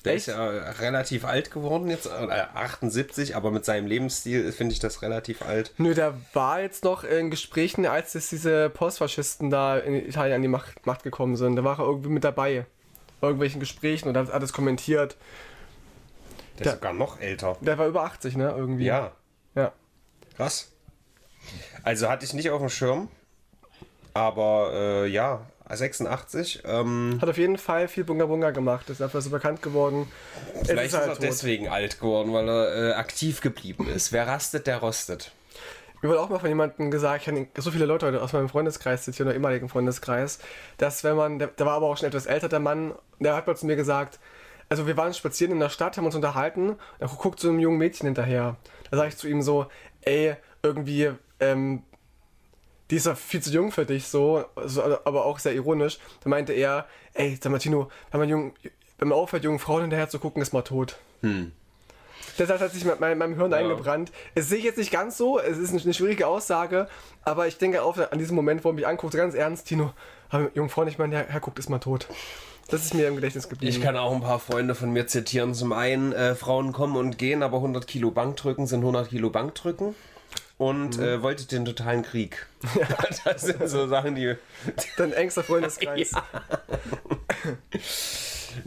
Der Echt? ist ja relativ alt geworden jetzt, äh, 78, aber mit seinem Lebensstil finde ich das relativ alt. Nö, der war jetzt noch in Gesprächen, als es diese Postfaschisten da in Italien an die Macht, Macht gekommen sind. Da war er irgendwie mit dabei. Bei irgendwelchen Gesprächen und hat alles kommentiert. Der Der- ist sogar noch älter. Der war über 80, ne? Irgendwie. Ja, Ja. krass. Also hatte ich nicht auf dem Schirm, aber äh, ja, 86. Ähm, Hat auf jeden Fall viel Bunga Bunga gemacht. Ist dafür so bekannt geworden. Vielleicht ist, halt er tot. deswegen alt geworden, weil er äh, aktiv geblieben ist. Wer rastet, der rostet. Mir wurde auch mal von jemandem gesagt, ich kann so viele Leute aus meinem Freundeskreis zitieren, oder ehemaligen Freundeskreis, dass wenn man, der, der war aber auch schon etwas älter, der Mann, der hat mal zu mir gesagt, also wir waren spazieren in der Stadt, haben uns unterhalten, dann guckt so einem jungen Mädchen hinterher. Da sage ich zu ihm so, ey, irgendwie, ähm, die ist ja viel zu jung für dich, so, so aber auch sehr ironisch. Da meinte er, ey, sag mal, Tino, wenn man, jung, wenn man aufhört, jungen Frauen hinterher zu gucken, ist mal tot. Das hat sich in meinem, Hirn eingebrannt. Es sehe ich jetzt nicht ganz so, es ist eine schwierige Aussage, aber ich denke auch an diesen Moment, wo er mich anguckt, ganz ernst, Tino, jungen Frauen, ich meine, Herr guckt, ist mal tot. Das ist mir im Gedächtnis geblieben. Ich kann auch ein paar Freunde von mir zitieren. Zum einen, äh, Frauen kommen und gehen, aber 100 Kilo Bankdrücken sind 100 Kilo Bankdrücken. Und äh, wollte den totalen Krieg. das sind so Sachen, die. Dein engster Freundeskreis.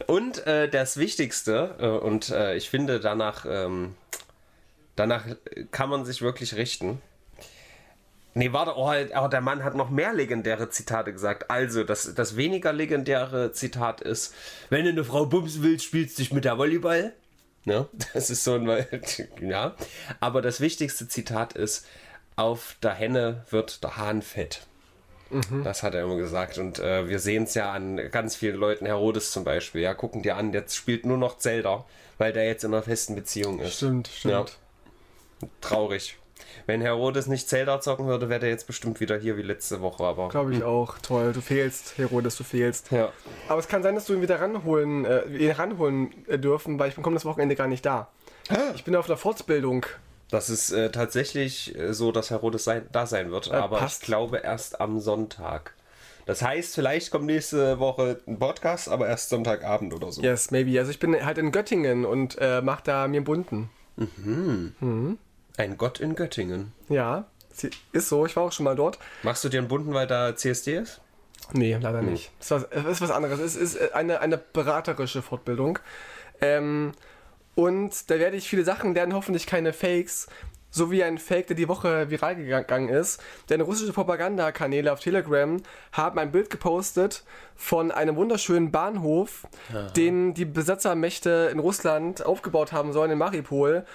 Und äh, das Wichtigste, äh, und äh, ich finde, danach, ähm, danach kann man sich wirklich richten. Nee, warte, oh, oh, der Mann hat noch mehr legendäre Zitate gesagt. Also, das, das weniger legendäre Zitat ist, wenn du eine Frau bumsen willst, spielst du dich mit der Volleyball. Ne? Das ist so ein, ja. Aber das wichtigste Zitat ist, auf der Henne wird der Hahn fett. Das hat er immer gesagt. Und äh, wir sehen es ja an ganz vielen Leuten, Herodes zum Beispiel. Ja, gucken dir an, jetzt spielt nur noch Zelda, weil der jetzt in einer festen Beziehung ist. Stimmt, stimmt. Traurig. Wenn Herodes nicht Zelda zocken würde, wäre der jetzt bestimmt wieder hier wie letzte Woche. Aber Glaube ich auch. Toll, du fehlst, Herodes, du fehlst. ja. Aber es kann sein, dass du ihn wieder ranholen, äh, ihn ranholen äh, dürfen, weil ich bin kommendes Wochenende gar nicht da. Ich bin auf einer Fortbildung. Das ist äh, tatsächlich äh, so, dass Herodes sein, da sein wird. aber passt. ich glaube erst am Sonntag. Das heißt, vielleicht kommt nächste Woche ein Podcast, aber erst Sonntagabend oder so. Yes, maybe. Also ich bin halt in Göttingen und äh, mach da mir bunten. Ein Gott in Göttingen. Ja, ist so. Ich war auch schon mal dort. Machst du dir einen bunten, weil da CSD ist? Nee, leider nicht. Es ist was, ist was anderes. Es ist äh, eine, eine beraterische Fortbildung. Ähm, und da werde ich viele Sachen lernen, hoffentlich keine Fakes. So wie ein Fake, der die Woche viral gegangen ist. Denn russische Propagandakanäle auf Telegram haben ein Bild gepostet von einem wunderschönen Bahnhof, den die Besatzermächte in Russland aufgebaut haben sollen in Maripol.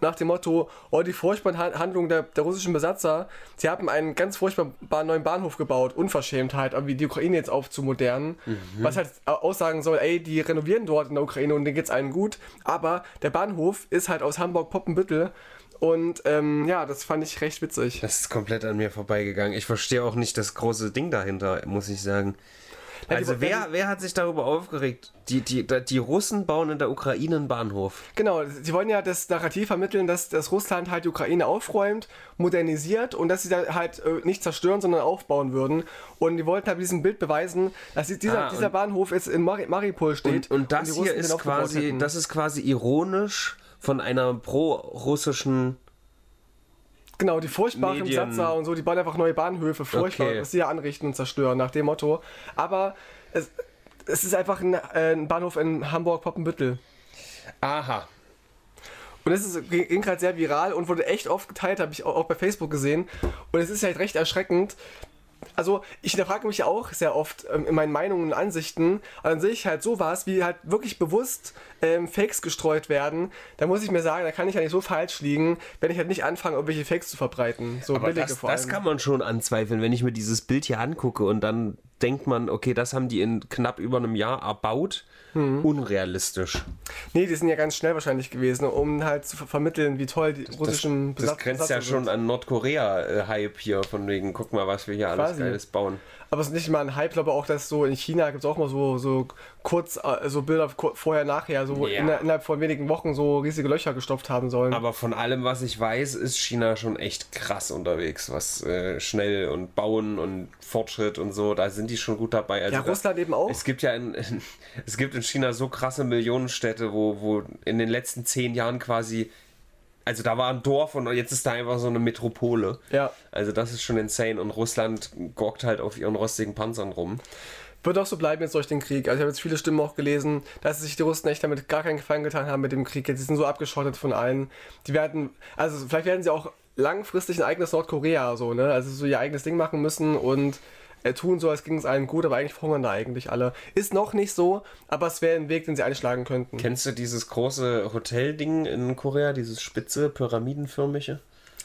Nach dem Motto, oh, die furchtbaren Han- Handlungen der, der russischen Besatzer, sie haben einen ganz furchtbaren neuen Bahnhof gebaut, Unverschämtheit, irgendwie die Ukraine jetzt aufzumodernen, was halt aussagen soll, ey, die renovieren dort in der Ukraine und denen geht's allen gut, aber der Bahnhof ist halt aus Hamburg-Poppenbüttel und ähm, ja, das fand ich recht witzig. Das ist komplett an mir vorbeigegangen. Ich verstehe auch nicht das große Ding dahinter, muss ich sagen. Ja, die Also wer, wer hat sich darüber aufgeregt? Die, die, die Russen bauen in der Ukraine einen Bahnhof. Genau, sie wollen ja das Narrativ vermitteln, dass, dass Russland halt die Ukraine aufräumt, modernisiert und dass sie da halt äh, nicht zerstören, sondern aufbauen würden. Und die wollten halt mit diesem Bild beweisen, dass die- dieser, Ah, dieser und- Bahnhof jetzt in Mari Maripol steht. Und, und das die hier ist quasi, das ist quasi ironisch von einer pro-russischen Genau, die furchtbaren Medien- Satzer und so, die bauen einfach neue Bahnhöfe, furchtbar, Okay. was sie ja anrichten und zerstören, nach dem Motto. Aber es, es ist einfach ein, äh, ein Bahnhof in Hamburg-Poppenbüttel. Aha. Und das ist, ging, gerade sehr viral und wurde echt oft geteilt, habe ich auch, bei Facebook gesehen. Und es ist halt recht erschreckend. Also, ich hinterfrage mich ja auch sehr oft ähm, in meinen Meinungen und Ansichten. Und dann sehe ich halt sowas, wie halt wirklich bewusst ähm, Fakes gestreut werden. Da muss ich mir sagen, da kann ich ja nicht so falsch liegen, wenn ich halt nicht anfange, irgendwelche Fakes zu verbreiten. So Aber billige das, vor das allem. kann man schon anzweifeln, wenn ich mir dieses Bild hier angucke und dann denkt man, okay, das haben die in knapp über einem Jahr erbaut. Mhm. Unrealistisch. Nee, die sind ja ganz schnell wahrscheinlich gewesen, um halt zu ver vermitteln, wie toll die russischen Das grenzt ja Besatzer schon sind. an Nordkorea-Hype hier, von wegen, guck mal, was wir hier alles Quasi. Geiles bauen. Aber es ist nicht mal ein Hype, ich glaube auch, dass so in China gibt es auch mal so, so kurz, äh, so Bilder vorher, nachher, so Ja. inner- innerhalb von wenigen Wochen so riesige Löcher gestopft haben sollen. Aber von allem, was ich weiß, ist China schon echt krass unterwegs, was äh, schnell und Bauen und Fortschritt und so, da sind die schon gut dabei. Also ja, Russland eben auch. Es gibt ja in, es gibt in China so krasse Millionenstädte, wo, wo in den letzten zehn Jahren quasi, also da war ein Dorf und jetzt ist da einfach so eine Metropole. Ja. Also das ist schon insane und Russland gockt halt auf ihren rostigen Panzern rum. Wird auch so bleiben jetzt durch den Krieg. Also ich habe jetzt viele Stimmen auch gelesen, dass sich die Russen echt damit gar keinen Gefallen getan haben mit dem Krieg. Jetzt sie sind so abgeschottet von allen. Die werden, also vielleicht werden sie auch langfristig ein eigenes Nordkorea so, ne? Also so ihr eigenes Ding machen müssen und äh, tun so, als ging es allen gut, aber eigentlich verhungern da eigentlich alle. Ist noch nicht so, aber es wäre ein Weg, den sie einschlagen könnten. Kennst du dieses große Hotelding in Korea, dieses spitze, pyramidenförmige?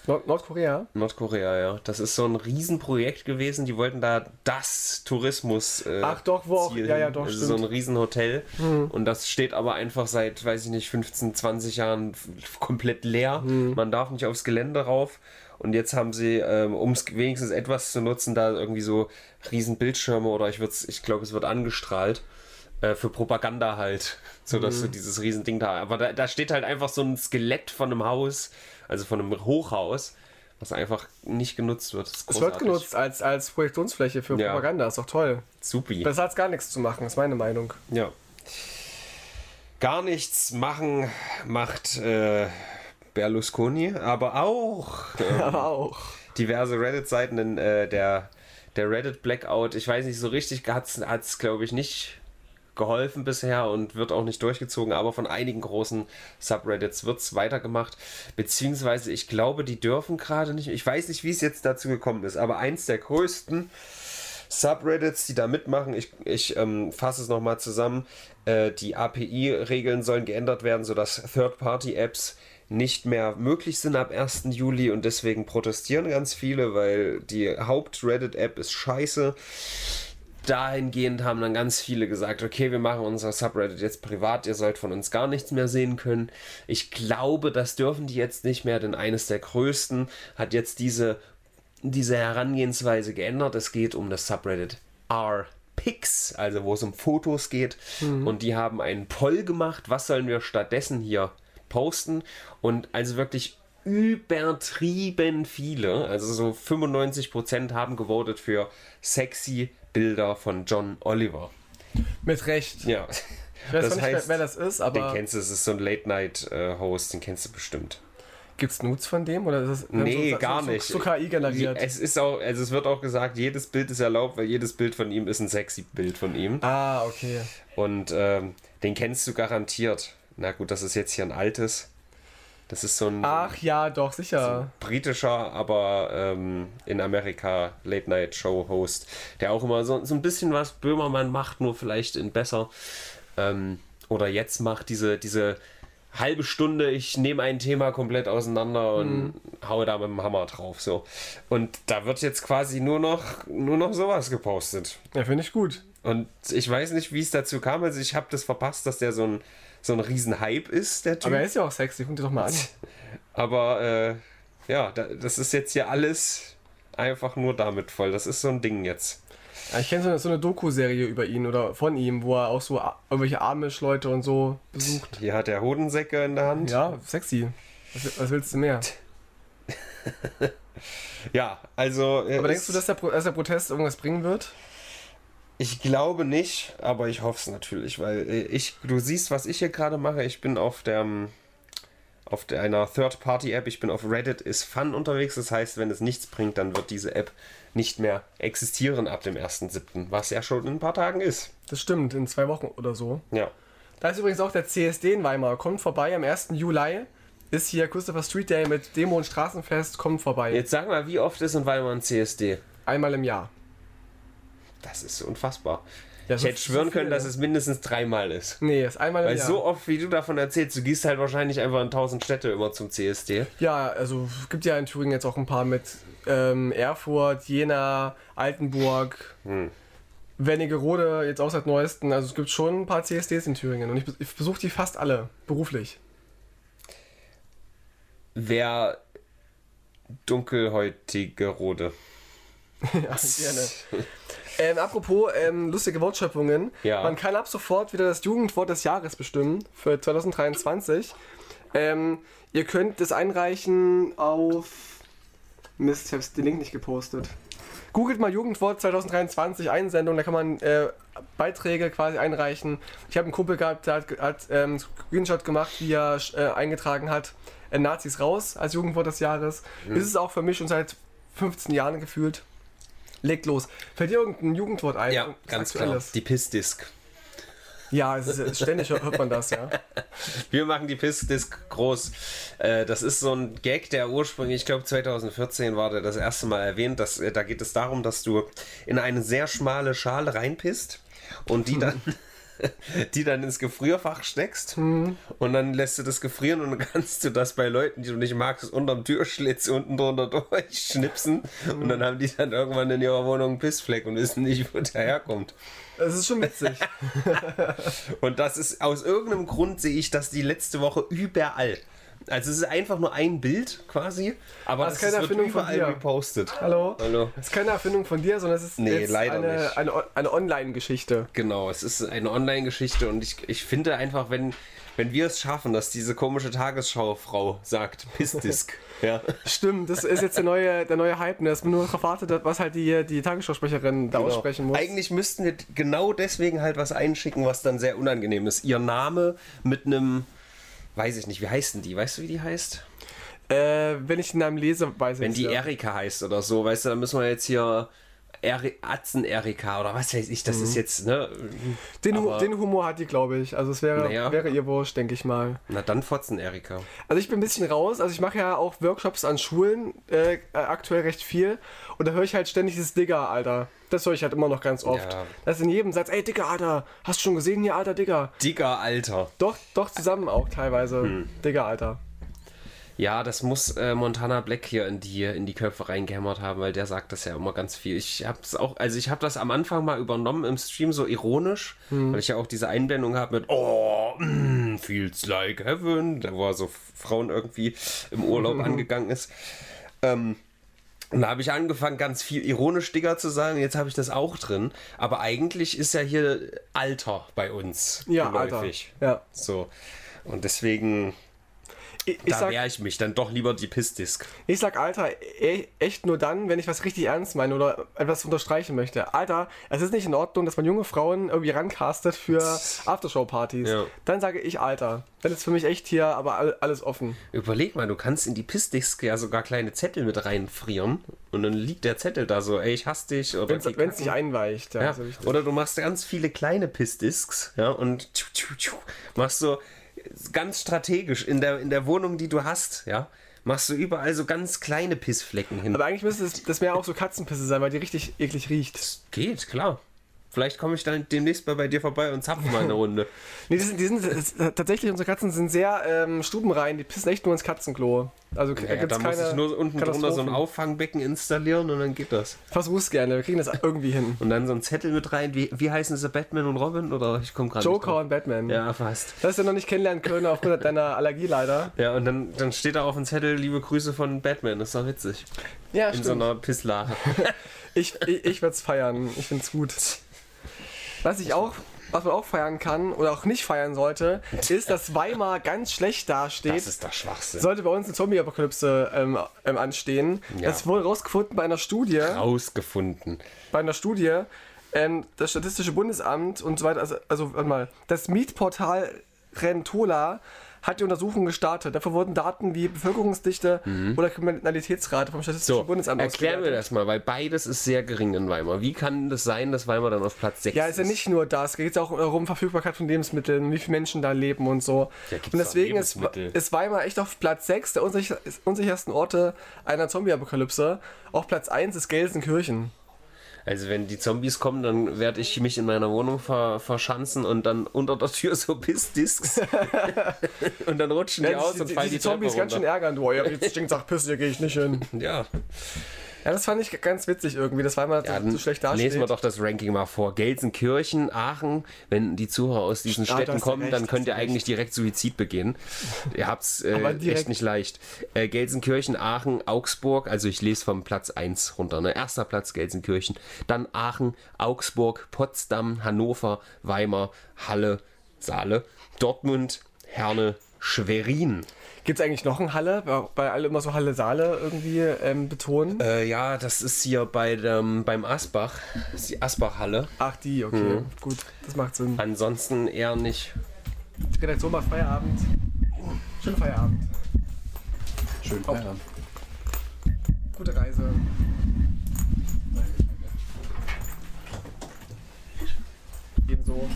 Nord Nordkorea? Nordkorea, ja. Das ist so ein Riesenprojekt gewesen. Die wollten da das Tourismus. Äh, Ach doch, wo auch- ja, ja, doch, stimmt. Hm. so ein Riesenhotel. Und das steht aber einfach seit, weiß ich nicht, 15, 20 Jahren komplett leer. Hm. Man darf nicht aufs Gelände rauf. Und jetzt haben sie, ähm, um es wenigstens etwas zu nutzen, da irgendwie so riesen Bildschirme oder ich, ich glaube, es wird angestrahlt. äh, Für Propaganda halt, so dass Mhm. du dieses Riesending da. Aber da, da steht halt einfach so ein Skelett von einem Haus, also von einem Hochhaus, was einfach nicht genutzt wird. Es wird genutzt als, als Projektionsfläche für Ja. Propaganda, ist doch toll. Supi. Besser als gar nichts zu machen, ist meine Meinung. Ja. Gar nichts machen macht äh, Berlusconi, aber auch ähm, Aber auch. diverse Reddit-Seiten in äh, der, der Reddit Blackout. Ich weiß nicht, so richtig hat es, glaube ich, nicht geholfen bisher und wird auch nicht durchgezogen, aber von einigen großen Subreddits wird es weitergemacht. Beziehungsweise, ich glaube, die dürfen gerade nicht. Ich weiß nicht, wie es jetzt dazu gekommen ist, aber eins der größten Subreddits, die da mitmachen, ich, ich ähm, fasse es nochmal zusammen, äh, die API-Regeln sollen geändert werden, sodass Third-Party-Apps nicht mehr möglich sind ab 1. Juli und deswegen protestieren ganz viele, weil die Haupt-Reddit-App ist scheiße. Dahingehend haben dann ganz viele gesagt, okay, wir machen unser Subreddit jetzt privat, ihr sollt von uns gar nichts mehr sehen können. Ich glaube, das dürfen die jetzt nicht mehr, denn eines der größten hat jetzt diese, diese Herangehensweise geändert. Es geht um das Subreddit R-Pics, also wo es um Fotos geht. Und die haben einen Poll gemacht, was sollen wir stattdessen hier posten? Und also wirklich übertrieben viele, also so 95% haben gewotet für sexy Bilder von John Oliver. Mit Recht. Ja. Ich weiß das nicht, wer, heißt, wer das ist, den aber kennst du, es ist so ein Late-Night-Host, den kennst du bestimmt. gibt's Nudes von dem? Oder ist es Nee, so, gar so, nicht. So KI generiert. Es ist auch, also es wird auch gesagt, jedes Bild ist erlaubt, weil jedes Bild von ihm ist ein sexy Bild von ihm. ah, okay. Und ähm, den kennst du garantiert. Na gut, das ist jetzt hier ein altes. Das ist so ein Ach ja, doch, sicher. britischer, aber ähm, in Amerika Late-Night-Show-Host, der auch immer so, so ein bisschen was Böhmermann macht, nur vielleicht in besser. Ähm, oder jetzt macht diese, diese halbe Stunde, ich nehme ein Thema komplett auseinander und haue da mit dem Hammer drauf. So. Und da wird jetzt quasi nur noch, nur noch sowas gepostet. Ja, finde ich gut. Und ich weiß nicht, wie es dazu kam. Also ich habe das verpasst, dass der so ein, so ein riesen Hype ist, der Typ. Aber er ist ja auch sexy, guck dir doch mal an. Aber äh, ja, da, das ist jetzt hier alles einfach nur damit voll. Das ist so ein Ding jetzt. Ja, ich kenne so eine, so eine Doku-Serie über ihn oder von ihm, wo er auch so irgendwelche Amish-Leute und so besucht. Hier hat er Hodensäcke in der Hand. Ja, sexy. Was, was willst du mehr? Ja, also. äh, Aber denkst du, dass der, Pro- dass der Protest irgendwas bringen wird? Ich glaube nicht, aber ich hoffe es natürlich, weil äh, ich, du siehst, was ich hier gerade mache. Ich bin auf der, auf der, einer Third-Party-App, ich bin auf Reddit is Fun unterwegs. Das heißt, wenn es nichts bringt, dann wird diese App nicht mehr existieren ab dem 1.7., was ja schon in ein paar Tagen ist. Das stimmt, in zwei Wochen oder so. Ja. Da ist übrigens auch der CSD in Weimar. Kommt vorbei am 1. Juli. Ist hier Christopher Street Day mit Demo und Straßenfest. Kommt vorbei. Jetzt sag mal, wie oft ist in Weimar ein CSD? Einmal im Jahr. Das ist unfassbar. Ja, ich so- hätte so schwören viel, können, dass es mindestens dreimal ist. Nee, ist einmal im Weil Jahr. so oft, wie du davon erzählst, du gehst halt wahrscheinlich einfach in tausend Städte immer zum CSD. Ja, also es gibt ja in Thüringen jetzt auch ein paar mit ähm, Erfurt, Jena, Altenburg, Hm. Wernigerode, jetzt auch seit neuesten. Also es gibt schon ein paar CSDs in Thüringen und ich, ich besuche die fast alle, beruflich. Wer dunkelhäutige Rode. ja, gerne. Ähm, apropos ähm, lustige Wortschöpfungen. Ja. Man kann ab sofort wieder das Jugendwort des Jahres bestimmen für 2023. Ähm, ihr könnt das einreichen auf. Mist, ich habe den Link nicht gepostet. Googelt mal Jugendwort 2023 Einsendung, da kann man äh, Beiträge quasi einreichen. Ich habe einen Kumpel gehabt, der hat, hat ähm, Screenshot gemacht, wie er äh, eingetragen hat, äh, Nazis raus als Jugendwort des Jahres. Ist es auch für mich schon seit 15 Jahren gefühlt. Legt los. Fällt dir irgendein Jugendwort ein? Ja, ganz klar. Aktuelles? Die Pissdisk. Ja, es ist, ständig hört man das, ja. Wir machen die Pissdisk groß. Äh, das ist so ein Gag, der ursprünglich, ich glaube 2014 war der das erste Mal erwähnt. Dass, äh, da geht es darum, dass du in eine sehr schmale Schale reinpisst und die dann, die dann ins Gefrierfach steckst und dann lässt du das gefrieren und dann kannst du das bei Leuten, die du nicht magst, unterm Türschlitz unten drunter durchschnipsen und dann haben die dann irgendwann in ihrer Wohnung einen Pissfleck und wissen nicht, wo der herkommt. Es ist schon witzig. Und das ist aus irgendeinem Grund sehe ich das die letzte Woche überall. Also es ist einfach nur ein Bild quasi, aber es ist keine wird Erfindung von überall dir. repostet. Hallo? Hallo. Das ist keine Erfindung von dir, sondern es ist Nee, eine, eine, eine Online-Geschichte. Genau, es ist eine Online-Geschichte und ich, ich finde einfach, wenn, wenn wir es schaffen, dass diese komische Tagesschaufrau sagt, Pissdisk, ja. Stimmt, das ist jetzt der neue, der neue Hype, ne, dass man nur darauf wartet, was halt die, die Tagesschausprecherin da aussprechen muss. Genau. Eigentlich müssten wir genau deswegen halt was einschicken, was dann sehr unangenehm ist. Ihr Name mit einem, weiß ich nicht, wie heißt denn die? Weißt du, wie die heißt? Äh, wenn ich den Namen lese, weiß ich Wenn es, die ja. Erika heißt oder so, weißt du, dann müssen wir jetzt hier Eri Atzen Erika oder was weiß ich, das ist jetzt, ne? den, aber- den Humor hat die, glaube ich. Also es wäre, Naja. wäre ihr Wurscht, denke ich mal. Na dann Fotzen Erika. Also ich bin ein bisschen raus. Also ich mache ja auch Workshops an Schulen, äh, äh, aktuell recht viel. Und da höre ich halt ständig dieses Digger, Alter. Das höre ich halt immer noch ganz oft. Ja. Das ist in jedem Satz, ey Digger, Alter, hast du schon gesehen hier, Alter, Digger? Digger Alter. Doch, doch zusammen auch teilweise. Hm. Digger, Alter. Ja, das muss äh, Montana Black hier in die, in die Köpfe reingehämmert haben, weil der sagt das ja immer ganz viel. Ich hab's auch, also ich habe das am Anfang mal übernommen im Stream so ironisch, weil ich ja auch diese Einblendung habe mit Oh, mm, feels like heaven, da wo er so Frauen irgendwie im Urlaub angegangen ist. Ähm, und da habe ich angefangen, ganz viel ironisch Digger zu sagen. Jetzt habe ich das auch drin. Aber eigentlich ist ja hier Alter bei uns. Ja, Alter. geläufig. Ja. So. Und deswegen, Ich, ich, da wehre ich mich dann doch lieber die Pissdisk. ich sag Alter e echt nur dann, wenn ich was richtig ernst meine oder etwas unterstreichen möchte. Alter, es ist nicht in Ordnung, dass man junge Frauen irgendwie rancastet für Aftershow-Partys. Ja. Dann sage ich Alter. Dann ist für mich echt hier aber all, alles offen. Überleg mal, du kannst in die Pissdisk ja sogar kleine Zettel mit reinfrieren und dann liegt der Zettel da so, ey, ich hasse dich. Oder Wenn es kacken. einweicht. Ja, Ja. Oder du machst ganz viele kleine Pissdisks, ja, und tschu, tschu, tschu, machst so ganz strategisch in der, in der Wohnung, die du hast, ja, machst du überall so ganz kleine Pissflecken hin. Aber eigentlich müsste das, das mehr auch so Katzenpisse sein, weil die richtig eklig riecht. Geht, klar. Vielleicht komme ich dann demnächst mal bei dir vorbei und zapfe mal eine Runde. Nee, die sind, die sind tatsächlich, unsere Katzen sind sehr ähm, stubenrein, die pissen echt nur ins Katzenklo. Also Ja, ja, da gibt's muss ich nur unten drunter so ein. Auffangbecken installieren und dann geht das. Versuch's gerne, wir kriegen das irgendwie hin. Und dann so ein Zettel mit rein. Wie, wie heißen sie? Batman und Robin? Oder ich komme gerade Joker und Batman. Ja, fast. Das hast du noch nicht kennenlernen können aufgrund deiner Allergie leider. Ja, und dann, dann steht da auf dem Zettel, liebe Grüße von Batman. Das ist doch witzig. Ja, In so einer Pisslache. Ich, ich, ich werde es feiern. Ich finde es gut. Was ich auch, was man auch feiern kann oder auch nicht feiern sollte, ist, dass Weimar ganz schlecht dasteht. Das ist doch Schwachsinn. Sollte bei uns eine Zombie-Apokalypse ähm, ähm, anstehen. Ja. Das wurde rausgefunden bei einer Studie. Rausgefunden. Bei einer Studie. Ähm, das Statistische Bundesamt und so weiter. Also, also warte mal. Das Mietportal Rentola hat die Untersuchung gestartet. Dafür wurden Daten wie Bevölkerungsdichte oder Kriminalitätsrate vom Statistischen Mhm. So, Bundesamt erklären wir das mal, weil beides ist sehr gering in Weimar. Wie kann das sein, dass Weimar dann auf Platz 6 Ja, ist ja nicht nur das. Es geht auch um Verfügbarkeit von Lebensmitteln, wie viele Menschen da leben und so. Ja, und deswegen ist, ist Weimar echt auf Platz 6 der unsicher, unsichersten Orte einer Zombie-Apokalypse. Auch Platz 1 ist Gelsenkirchen. Also wenn die Zombies kommen, dann werde ich mich in meiner Wohnung ver verschanzen und dann unter der Tür so Pissdisks und dann rutschen die Ja, aus die, und die, fallen die die, Treppe Zombies ganz schön runter. ärgern. Du, ja, jetzt stinkt nach Piss, hier gehe ich nicht hin. Ja, Ja, das fand ich ganz witzig irgendwie, dass Weimar ja so, so schlecht dasteht. lesen wir doch das Ranking mal vor. Gelsenkirchen, Aachen, wenn die Zuhörer aus diesen da Städten kommen, recht, dann könnt ihr eigentlich direkt Suizid begehen. Ihr habt's äh, echt nicht leicht. Äh, Gelsenkirchen, Aachen, Augsburg, also ich lese vom Platz 1 runter. Ne? Erster Platz Gelsenkirchen, dann Aachen, Augsburg, Potsdam, Hannover, Weimar, Halle, Saale, Dortmund, Herne, Schwerin. Gibt es eigentlich noch eine Halle, weil- weil alle immer so Halle-Saale irgendwie ähm, betonen? Äh, ja, das ist hier bei dem, beim Asbach. Das ist die Asbach-Halle. Ach, die, okay. Mhm. Gut, das macht Sinn. Ansonsten eher nicht. Die Redaktion macht Feierabend. Schönen Feierabend. Schön Feierabend. Gute Reise. Ebenso.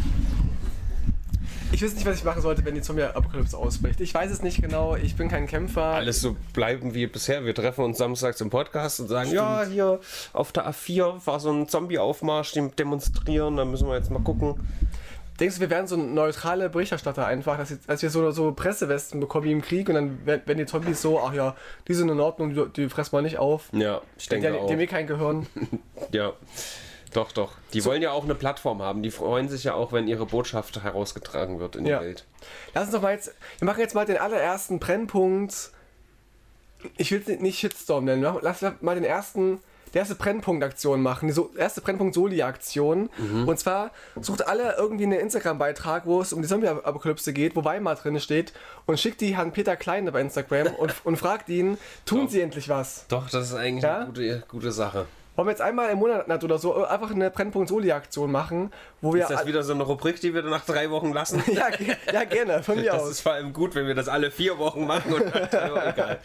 Ich weiß nicht, was ich machen sollte, wenn die Zombie-Apokalypse ausbricht. Ich weiß es nicht genau, ich bin kein Kämpfer. Alles so bleiben wie bisher. Wir treffen uns samstags im Podcast und sagen, ja, hier auf der A4 war so ein Zombie-Aufmarsch, die demonstrieren, da müssen wir jetzt mal gucken. Denkst du, wir werden so neutrale Berichterstatter einfach, dass, jetzt, dass wir so, so Pressewesten bekommen wie im Krieg und dann werden die Zombies so, ach ja, die sind in Ordnung, die, die fressen wir nicht auf. Ja, ich Die, denke die, auch. die haben eh kein Gehirn. Ja, doch, doch. Die wollen ja auch eine Plattform haben. Die freuen sich ja auch, wenn ihre Botschaft herausgetragen wird in Ja. die Welt. Lass uns doch mal jetzt, wir machen jetzt mal den allerersten Brennpunkt. Ich will es nicht Shitstorm nennen. Lass mal den ersten, die erste Brennpunkt-Aktion machen. Die so, erste Brennpunkt-Soli-Aktion. Und zwar sucht alle irgendwie einen Instagram-Beitrag, wo es um die Zombie-Apokalypse geht, wo Weimar drin steht und schickt die an Peter Kleine bei Instagram und, und fragt ihn, tun sie endlich was? Doch, das ist eigentlich Ja? eine gute, gute Sache. Wollen wir jetzt einmal im Monat oder so einfach eine Brennpunkt-Soli-Aktion machen, wo wir... Ist das wieder so eine Rubrik, die wir nach drei Wochen lassen? ja, ja, gerne, von mir Das aus. ist vor allem gut, wenn wir das alle vier Wochen machen und egal.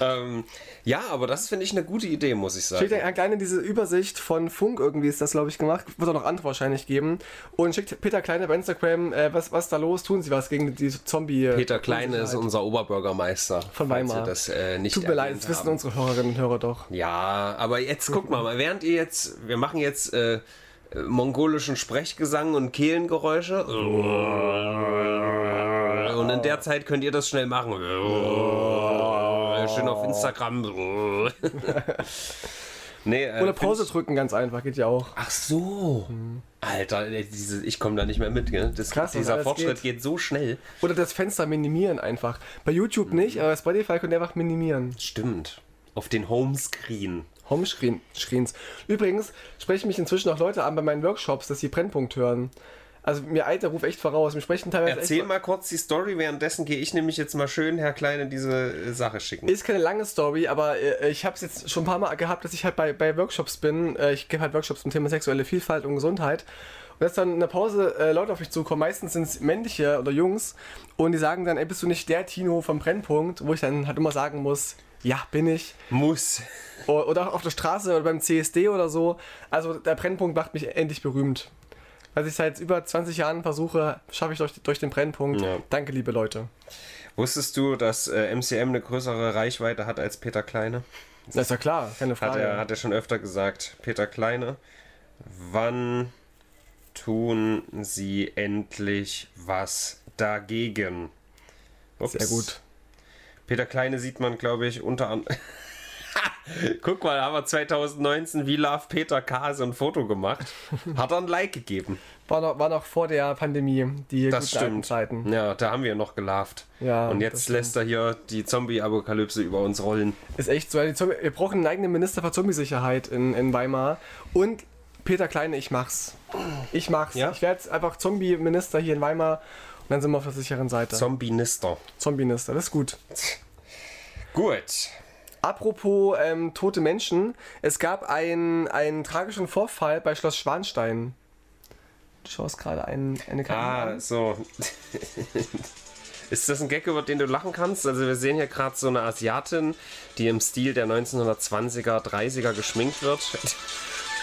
ähm, ja, aber das finde ich eine gute Idee, muss ich sagen. Schickt eine kleine diese Übersicht von Funk irgendwie ist das, glaube ich, gemacht. Wird auch noch andere wahrscheinlich geben. Und schickt Peter Kleine bei Instagram, äh, was, was da los? Tun Sie was gegen die Zombie? Peter Kleine ist unser Oberbürgermeister. Von Weimar. Das, äh, Tut mir leid, das wissen haben. unsere Hörerinnen und Hörer doch. Ja, aber jetzt guck mal, während ihr jetzt, wir machen jetzt äh, äh, mongolischen Sprechgesang und Kehlengeräusche. Und in der Zeit könnt ihr das schnell machen. Schön auf Instagram. nee, äh, Oder Pause drücken, ganz einfach, geht ja auch. Ach so. Alter, ey, diese, ich komme da nicht mehr mit. Gell? Das, Krass, dieser Fortschritt geht. geht. so schnell. Oder das Fenster minimieren einfach. Bei YouTube nicht, aber bei Spotify könnt ihr einfach minimieren. Stimmt. Auf den Homescreen. Homescreens. Übrigens sprechen mich inzwischen auch Leute an bei meinen Workshops, dass sie Brennpunkt hören. Also mir eilt der Ruf echt voraus. Mir sprechen teilweise Erzähl mal kurz die Story, währenddessen gehe ich nämlich jetzt mal schön Herr Kleine diese äh, Sache schicken. Ist keine lange Story, aber äh, ich habe es jetzt schon ein paar Mal gehabt, dass ich halt bei, bei Workshops bin. Äh, ich gebe halt Workshops zum Thema sexuelle Vielfalt und Gesundheit. Und dass dann in der Pause äh, Leute auf mich zukommen, meistens sind es männliche oder Jungs, und die sagen dann, ey, bist du nicht der Tino vom Brennpunkt? Wo ich dann halt immer sagen muss, ja, bin ich. Muss. Oder auch auf der Straße oder beim CSD oder so. Also der Brennpunkt macht mich endlich berühmt. Was ich seit über 20 Jahren versuche, schaffe ich durch, durch den Brennpunkt. Ja. Danke, liebe Leute. Wusstest du, dass äh, MCM eine größere Reichweite hat als Peter Kleine? Das ist ja klar, keine Hat Frage. er, hat er schon öfter gesagt. Peter Kleine, wann tun Sie endlich was dagegen? Ups. Sehr gut. Peter Kleine sieht man, glaube ich, unter anderem. Guck mal, da haben wir 2019 wie Love Peter K. so ein Foto gemacht. Hat er ein Like gegeben. War noch, war noch vor der Pandemie, die Das stimmt. Zeiten. Ja, da haben wir noch gelarvt. Ja, Und jetzt stimmt. lässt er hier die Zombie-Apokalypse über uns rollen. Ist echt so. Wir brauchen einen eigenen Minister für Zombie-Sicherheit in, in Weimar. Und Peter Kleine, ich mach's. Ich mach's. Ja? Ich werde einfach Zombie-Minister hier in Weimar. Dann sind wir auf der sicheren Seite. Zombie-Nister. Zombie-Minister, das ist gut. Gut. Apropos ähm, tote Menschen. Es gab einen, einen tragischen Vorfall bei Schloss Schwanstein. Du schaust gerade einen, eine Karte Ah, an. so. Ist das ein Gag, über den du lachen kannst? Also wir sehen hier gerade so eine Asiatin, die im Stil der 1920er, 30er geschminkt wird.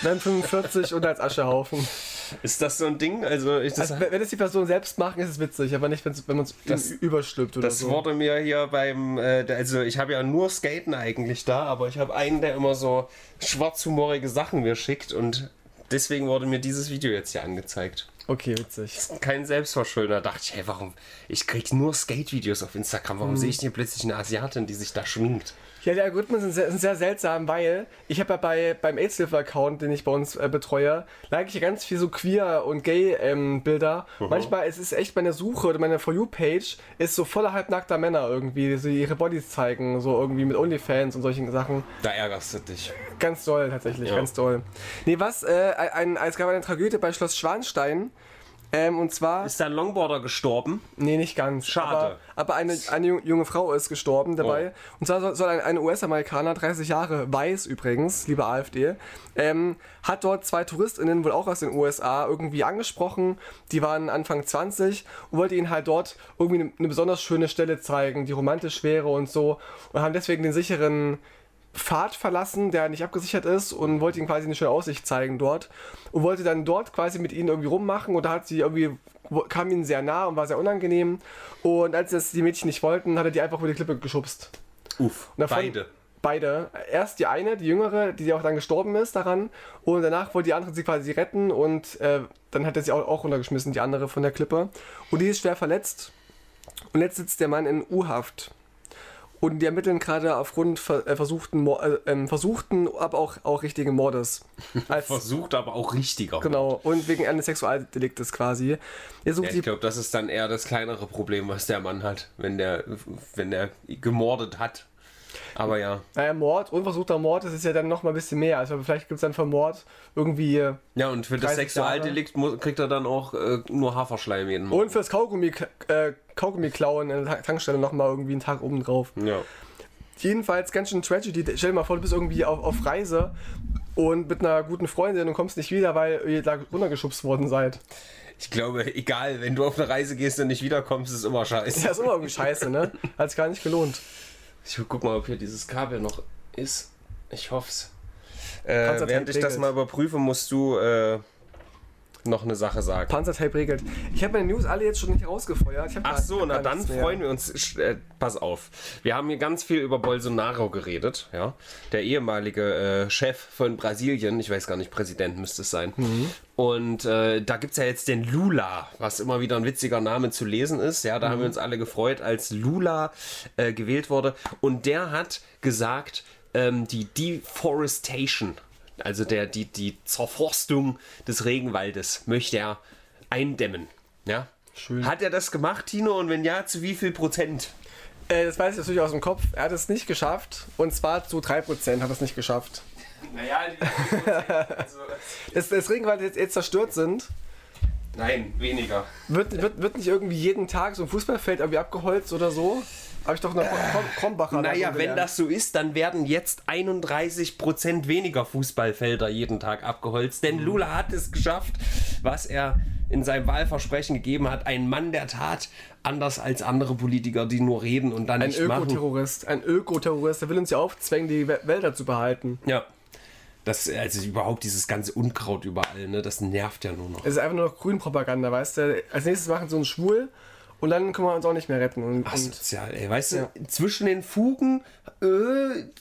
Dann 45 und als Aschehaufen. Ist das so ein Ding? Also, ich, das, Also, wenn das die Person selbst machen, ist es witzig, aber nicht, wenn man es Das- überstülpt oder das so. wurde mir hier beim, äh, also ich habe ja nur Skaten eigentlich da, aber ich habe einen, der immer so schwarzhumorige Sachen mir schickt und deswegen wurde mir dieses Video jetzt hier angezeigt. Okay, witzig. Kein Selbstverschulden. Da dachte ich, hey, warum? Ich krieg nur Skate-Videos auf Instagram. Warum Mhm. sehe ich hier plötzlich eine Asiatin, die sich da schminkt? Ja, die Algorithmen sind sehr, sind sehr seltsam, weil ich habe ja bei, beim AIDS-Hilfe-Account, den ich bei uns äh, betreue, like ich ganz viel so Queer- und Gay-Bilder. Manchmal ist es echt meine Suche oder meine For You-Page ist so voller halbnackter Männer irgendwie, die so ihre Bodies zeigen, so irgendwie mit Onlyfans und solchen Sachen. Da ärgerst du dich. Ganz doll, tatsächlich, Ja. ganz doll. Nee, was? Äh, ein, es gab eine Tragödie bei Schloss Schwanstein. Ähm, und zwar. Ist ein Longboarder gestorben? Nee, nicht ganz. Schade. Aber, aber eine, eine ju- junge Frau ist gestorben dabei. Und zwar soll, soll ein, ein US-Amerikaner, 30 Jahre, weiß übrigens, liebe AfD, ähm, hat dort zwei TouristInnen, wohl auch aus den USA, irgendwie angesprochen. Die waren Anfang 20 und wollte ihnen halt dort irgendwie eine, eine besonders schöne Stelle zeigen, die romantisch wäre und so. Und haben deswegen den sicheren Pfad verlassen, der nicht abgesichert ist und wollte ihnen quasi eine schöne Aussicht zeigen dort und wollte dann dort quasi mit ihnen irgendwie rummachen und da hat sie irgendwie kam ihnen sehr nah und war sehr unangenehm und als das die Mädchen nicht wollten, hat er die einfach über die Klippe geschubst. Uff, davon- beide. Beide. Erst die eine, die jüngere, die auch dann gestorben ist daran und danach wollte die andere sie quasi retten und äh, dann hat er sie auch, auch runtergeschmissen, die andere von der Klippe und die ist schwer verletzt und jetzt sitzt der Mann in U-Haft. Und die ermitteln gerade aufgrund äh, versuchten, äh, ähm, versuchten, aber auch, auch richtigen Mordes. Als, Versucht aber auch richtiger. genau, und wegen eines Sexualdeliktes quasi. Ja, ich glaube, das ist dann eher das kleinere Problem, was der Mann hat, wenn der, wenn der gemordet hat. Aber ja. Naja, Mord, unversuchter Mord, das ist ja dann noch mal ein bisschen mehr. Also vielleicht gibt es dann für Mord irgendwie. äh, Ja, und für das 30 Sexualdelikt mu- kriegt er dann auch äh, nur Haferschleim jeden Morgen. Und fürs Kaugummi, äh, Kaugummi klauen in der Ta- Tankstelle noch mal irgendwie einen Tag oben drauf. Ja. Jedenfalls ganz schön Tragedy. Stell dir mal vor, du bist irgendwie auf, auf Reise und mit einer guten Freundin und kommst nicht wieder, weil ihr da runtergeschubst worden seid. Ich glaube, egal, wenn du auf eine Reise gehst und nicht wiederkommst, ist immer scheiße. Ja, ist immer irgendwie scheiße, ne? Hat's gar nicht gelohnt. Ich guck mal, ob hier dieses Kabel noch ist. Ich hoff's. Äh, während ich das mal überprüfe, musst du äh, noch eine Sache sagen. Panzertape regelt. Ich habe meine News alle jetzt schon nicht rausgefeuert. Ach gar- so, na dann freuen wir uns. Äh, pass auf. Wir haben hier ganz viel über Bolsonaro geredet. Ja? Der ehemalige äh, Chef von Brasilien, ich weiß gar nicht, Präsident müsste es sein. Und äh, da gibt es ja jetzt den Lula, was immer wieder ein witziger Name zu lesen ist. Ja, da haben wir uns alle gefreut, als Lula äh, gewählt wurde. Und der hat gesagt, ähm, die Deforestation, also der, die, die Zerforstung des Regenwaldes, möchte er eindämmen. Ja? Schön. Hat er das gemacht, Tino? Und wenn ja, zu wie viel Prozent? Äh, das weiß ich natürlich aus dem Kopf. Er hat es nicht geschafft. Und zwar zu 3% hat er es nicht geschafft. Naja, also, Das, das Regenwald jetzt, jetzt zerstört sind, nein, weniger. wird, wird, wird nicht irgendwie jeden Tag so ein Fußballfeld irgendwie abgeholzt oder so? Habe ich doch Krom Krombacher Naja, wenn das so ist, dann werden jetzt 31% weniger Fußballfelder jeden Tag abgeholzt. Denn Lula hat es geschafft, was er in seinem Wahlversprechen gegeben hat. Ein Mann der Tat, anders als andere Politiker, die nur reden und dann Ein nicht machen. Ökoterrorist, ein Ökoterrorist, der will uns ja aufzwängen, die Wä- Wälder zu behalten. Ja. Das, also überhaupt dieses ganze Unkraut überall, ne, das nervt ja nur noch. Es ist einfach nur noch Grünpropaganda, weißt du? Als nächstes machen sie uns schwul und dann können wir uns auch nicht mehr retten. Und, Asozial, ey. Weißt Ja. du, zwischen den Fugen äh,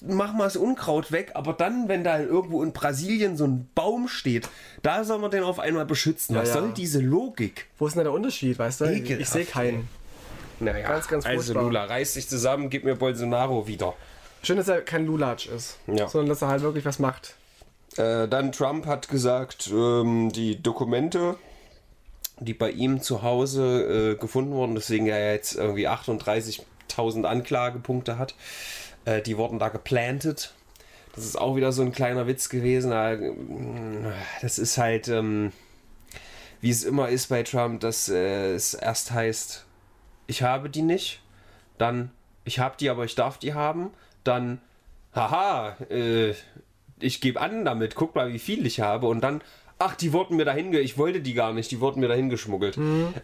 machen wir das Unkraut weg, aber dann, wenn da irgendwo in Brasilien so ein Baum steht, da soll man den auf einmal beschützen. Was ja. soll diese Logik? wo ist denn der Unterschied, weißt du? Ich, Ekelhaft, ich sehe keinen. Naja, Ganz, ganz also furchtbar. Lula, reiß dich zusammen, gib mir Bolsonaro wieder. Schön, dass er kein Lulatsch ist, Ja. sondern dass er halt wirklich was macht. Äh, dann Trump hat gesagt, ähm, die Dokumente die bei ihm zu Hause äh, gefunden wurden, deswegen er jetzt irgendwie 38.000 Anklagepunkte hat. Äh, die wurden da geplantet. Das ist auch wieder so ein kleiner Witz gewesen. Äh, Das ist halt, ähm, wie es immer ist bei Trump, dass äh, es erst heißt, ich habe die nicht, dann ich habe die, aber ich darf die haben, dann haha, äh, ich gebe an damit, guck mal, wie viel ich habe und dann ach, die wurden mir dahin, ich wollte die gar nicht, die wurden mir dahin geschmuggelt.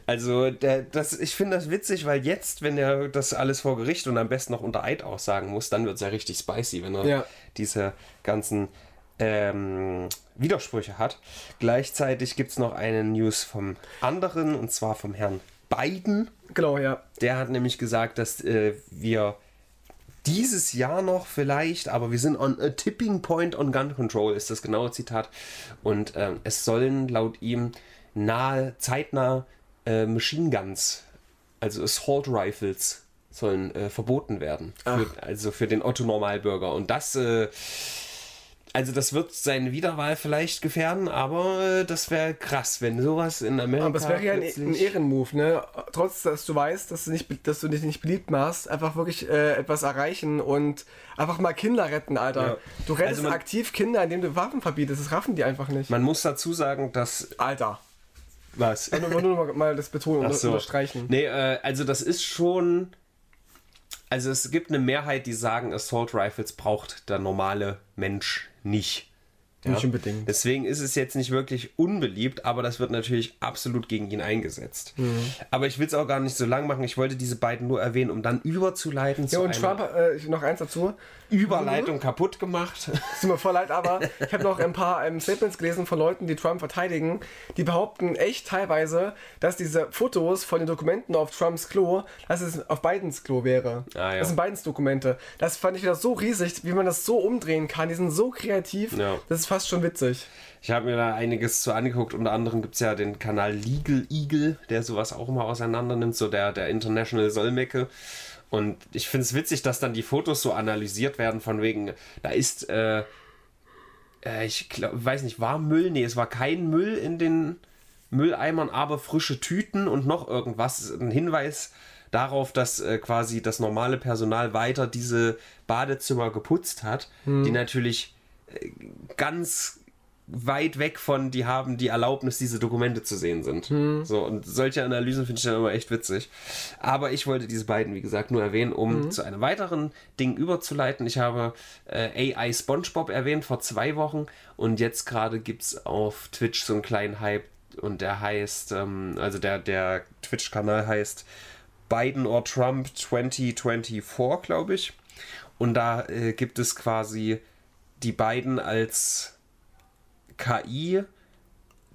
Also, der, das, ich finde das witzig, weil jetzt, wenn er das alles vor Gericht und am besten noch unter Eid aussagen muss, dann wird es ja richtig spicy, wenn er Ja. diese ganzen ähm, Widersprüche hat. Gleichzeitig gibt es noch eine News vom anderen, und zwar vom Herrn Biden. Genau, ja. Der hat nämlich gesagt, dass äh, wir dieses Jahr noch vielleicht, aber wir sind on a tipping point on gun control, ist das genaue Zitat. Und ähm, es sollen laut ihm nahe, zeitnah äh, Machine Guns, also Assault Rifles, sollen äh, verboten werden. Für, also für den Otto-Normalbürger. Und das, äh, also das wird seine Wiederwahl vielleicht gefährden, aber äh, das wäre krass, wenn sowas in Amerika. Aber es wäre ja ein, plötzlich- ein Ehrenmove, ne? Trotz, dass du weißt, dass du, nicht, dass du dich nicht beliebt machst, einfach wirklich äh, etwas erreichen und einfach mal Kinder retten, Alter. Ja. Du rettest Also man- aktiv Kinder, indem du Waffen verbietest. Das raffen die einfach nicht. Man muss dazu sagen, dass. Alter. Was? Ich wollte nur mal, mal das betonen und so. unterstreichen. Nee, äh, also das ist schon. Also es gibt eine Mehrheit, die sagen, Assault Rifles braucht der normale Mensch nicht. Nicht unbedingt. Deswegen ist es jetzt nicht wirklich unbeliebt, aber das wird natürlich absolut gegen ihn eingesetzt. Mhm. Aber ich will es auch gar nicht so lang machen. Ich wollte diese beiden nur erwähnen, um dann überzuleiten Ja, zu und Trump, äh, noch eins dazu. Überleitung kaputt gemacht. Es tut mir voll leid, aber ich habe noch ein paar ähm, Statements gelesen von Leuten, die Trump verteidigen. Die behaupten echt teilweise, dass diese Fotos von den Dokumenten auf Trumps Klo, dass es auf Bidens Klo wäre. Ah, ja. Das sind Bidens Dokumente. Das fand ich wieder so riesig, wie man das so umdrehen kann. Die sind so kreativ. Ja. Das ist fast schon witzig. Ich habe mir da einiges zu angeguckt. Unter anderem gibt es ja den Kanal Legal Eagle, der sowas auch immer auseinander nimmt, so der, der International Solmecke. Und ich finde es witzig, dass dann die Fotos so analysiert werden, von wegen, da ist, äh, äh, ich glaub, weiß nicht, war Müll? Nee, es war kein Müll in den Mülleimern, aber frische Tüten und noch irgendwas. Ein Hinweis darauf, dass äh, quasi das normale Personal weiter diese Badezimmer geputzt hat, die natürlich ganz weit weg von, die haben die Erlaubnis, diese Dokumente zu sehen sind. So, und solche Analysen finde ich dann immer echt witzig. Aber ich wollte diese beiden, wie gesagt, nur erwähnen, um zu einem weiteren Ding überzuleiten. Ich habe äh, AI SpongeBob erwähnt vor zwei Wochen und jetzt gerade gibt es auf Twitch so einen kleinen Hype und der heißt, ähm, also der, der Twitch-Kanal heißt Biden or Trump 2024, glaube ich. Und da äh, gibt es quasi die beiden als KI,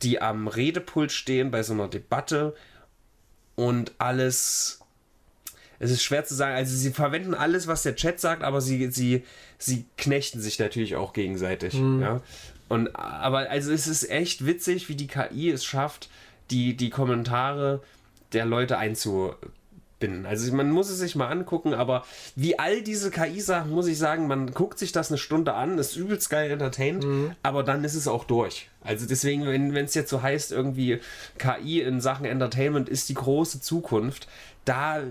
die am Redepult stehen bei so einer Debatte und alles. Es ist schwer zu sagen. Also sie verwenden alles, was der Chat sagt, aber sie, sie, sie knechten sich natürlich auch gegenseitig. Ja? Und aber also es ist echt witzig, wie die KI es schafft, die, die Kommentare der Leute einzubinden. Also man muss es sich mal angucken, aber wie all diese KI-Sachen, muss ich sagen, man guckt sich das eine Stunde an, ist übelst geil entertained, aber dann ist es auch durch. Also deswegen, wenn es jetzt so heißt, irgendwie KI in Sachen Entertainment ist die große Zukunft, da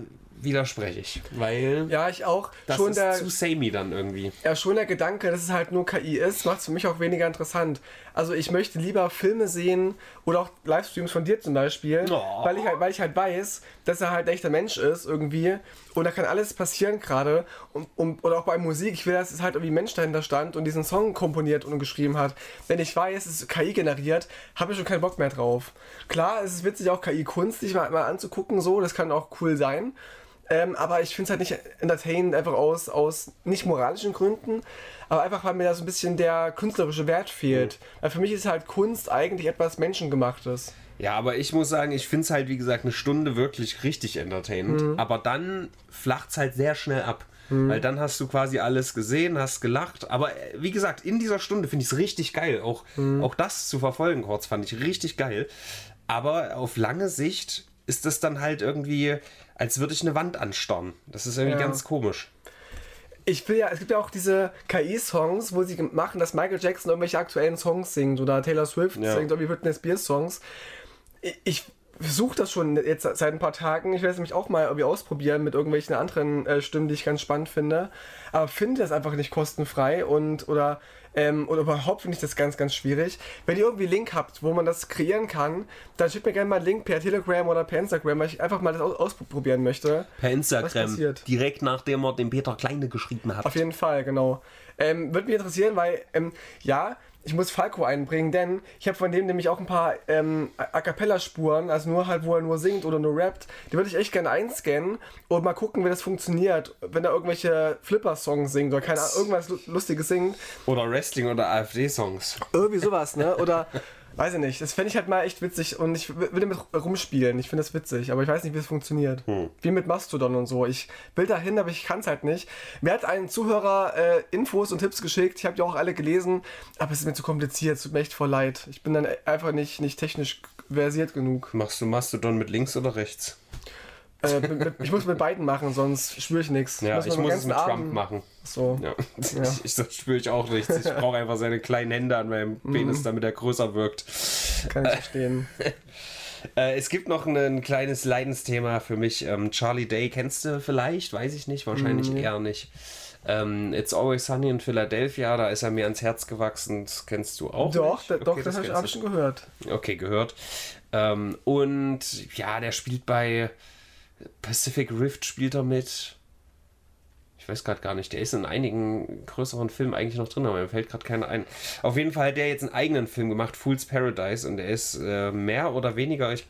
widerspreche ich, weil Ja, ich auch. das schon ist der, zu samey dann irgendwie. Ja, schon der Gedanke, dass es halt nur KI ist, macht es für mich auch weniger interessant. Also ich möchte lieber Filme sehen oder auch Livestreams von dir zum Beispiel, Oh. weil, ich halt, weil ich halt weiß, dass er halt ein echter Mensch ist irgendwie und da kann alles passieren gerade und, und, oder auch bei Musik, ich will, dass es halt irgendwie ein Mensch dahinter stand und diesen Song komponiert und geschrieben hat. Wenn ich weiß, es ist KI generiert, habe ich schon keinen Bock mehr drauf. Klar, es ist witzig auch KI-Kunst, sich mal, mal anzugucken, so, das kann auch cool sein. Ähm, aber ich finde es halt nicht entertainend, einfach aus, aus nicht moralischen Gründen, aber einfach, weil mir da so ein bisschen der künstlerische Wert fehlt. Weil für mich ist halt Kunst eigentlich etwas Menschengemachtes. Ja, aber ich muss sagen, ich finde es halt, wie gesagt, eine Stunde wirklich richtig entertainend. Aber dann flacht es halt sehr schnell ab. Weil dann hast du quasi alles gesehen, hast gelacht. Aber äh, wie gesagt, in dieser Stunde finde ich es richtig geil. Auch, auch das zu verfolgen kurz fand ich richtig geil. Aber auf lange Sicht ist das dann halt irgendwie, als würde ich eine Wand anstarren. Das ist irgendwie Ja. ganz komisch. Ich will ja, es gibt ja auch diese KI-Songs, wo sie machen, dass Michael Jackson irgendwelche aktuellen Songs singt oder Taylor Swift Ja. singt irgendwie Britney Spears Songs. Ich- Ich versuche das schon jetzt seit ein paar Tagen. Ich werde es nämlich auch mal irgendwie ausprobieren mit irgendwelchen anderen äh, Stimmen, die ich ganz spannend finde. Aber finde das einfach nicht kostenfrei und oder ähm, oder überhaupt finde ich das ganz, ganz schwierig. Wenn ihr irgendwie einen Link habt, wo man das kreieren kann, dann schickt mir gerne mal einen Link per Telegram oder per Instagram, weil ich einfach mal das aus ausprobieren möchte. Per Instagram. Direkt nachdem er dem Peter Kleine geschrieben hat. Auf jeden Fall, genau. Ähm, Würde mich interessieren, weil, ähm, ja, ich muss Falco einbringen, denn ich habe von dem nämlich auch ein paar ähm, A Cappella-Spuren, also nur halt, wo er nur singt oder nur rappt. Die würde ich echt gerne einscannen und mal gucken, wie das funktioniert. Wenn er irgendwelche Flipper-Songs singt oder keine Ahnung, irgendwas Lu- Lustiges singt. Oder Wrestling oder AfD-Songs. Irgendwie sowas, ne? Oder, weiß ich nicht. Das fände ich halt mal echt witzig und ich will damit rumspielen. Ich finde das witzig, aber ich weiß nicht, wie es funktioniert. Wie mit Mastodon und so. Ich will dahin, aber ich kann es halt nicht. Mir hat ein Zuhörer äh, Infos und Tipps geschickt. Ich habe die auch alle gelesen, aber es ist mir zu kompliziert. Es tut mir echt voll leid. Ich bin dann einfach nicht, nicht technisch versiert genug. Machst du Mastodon mit links oder rechts? Äh, mit, mit, ich muss mit beiden machen, sonst spüre ich nichts. Ja, ich muss es mit Abend- Trump machen. So. Ja. Ja. Ich, das spüre ich auch nichts. Ich brauche einfach seine kleinen Hände an meinem Penis, damit er größer wirkt. Kann ich verstehen. Äh, es gibt noch ein, ein kleines Leidensthema für mich. Ähm, Charlie Day kennst du vielleicht? Weiß ich nicht. Wahrscheinlich eher nicht. Ähm, It's Always Sunny in Philadelphia, da ist er mir ans Herz gewachsen. Das kennst du auch doch, da, doch, Okay, das habe ich ich schon gehört. Okay, gehört. Ähm, und ja, der spielt bei Pacific Rift, spielt er mit. Ich weiß gerade gar nicht, der ist in einigen größeren Filmen eigentlich noch drin, aber mir fällt gerade keiner ein. Auf jeden Fall hat der jetzt einen eigenen Film gemacht, Fool's Paradise, und der ist äh, mehr oder weniger, ich,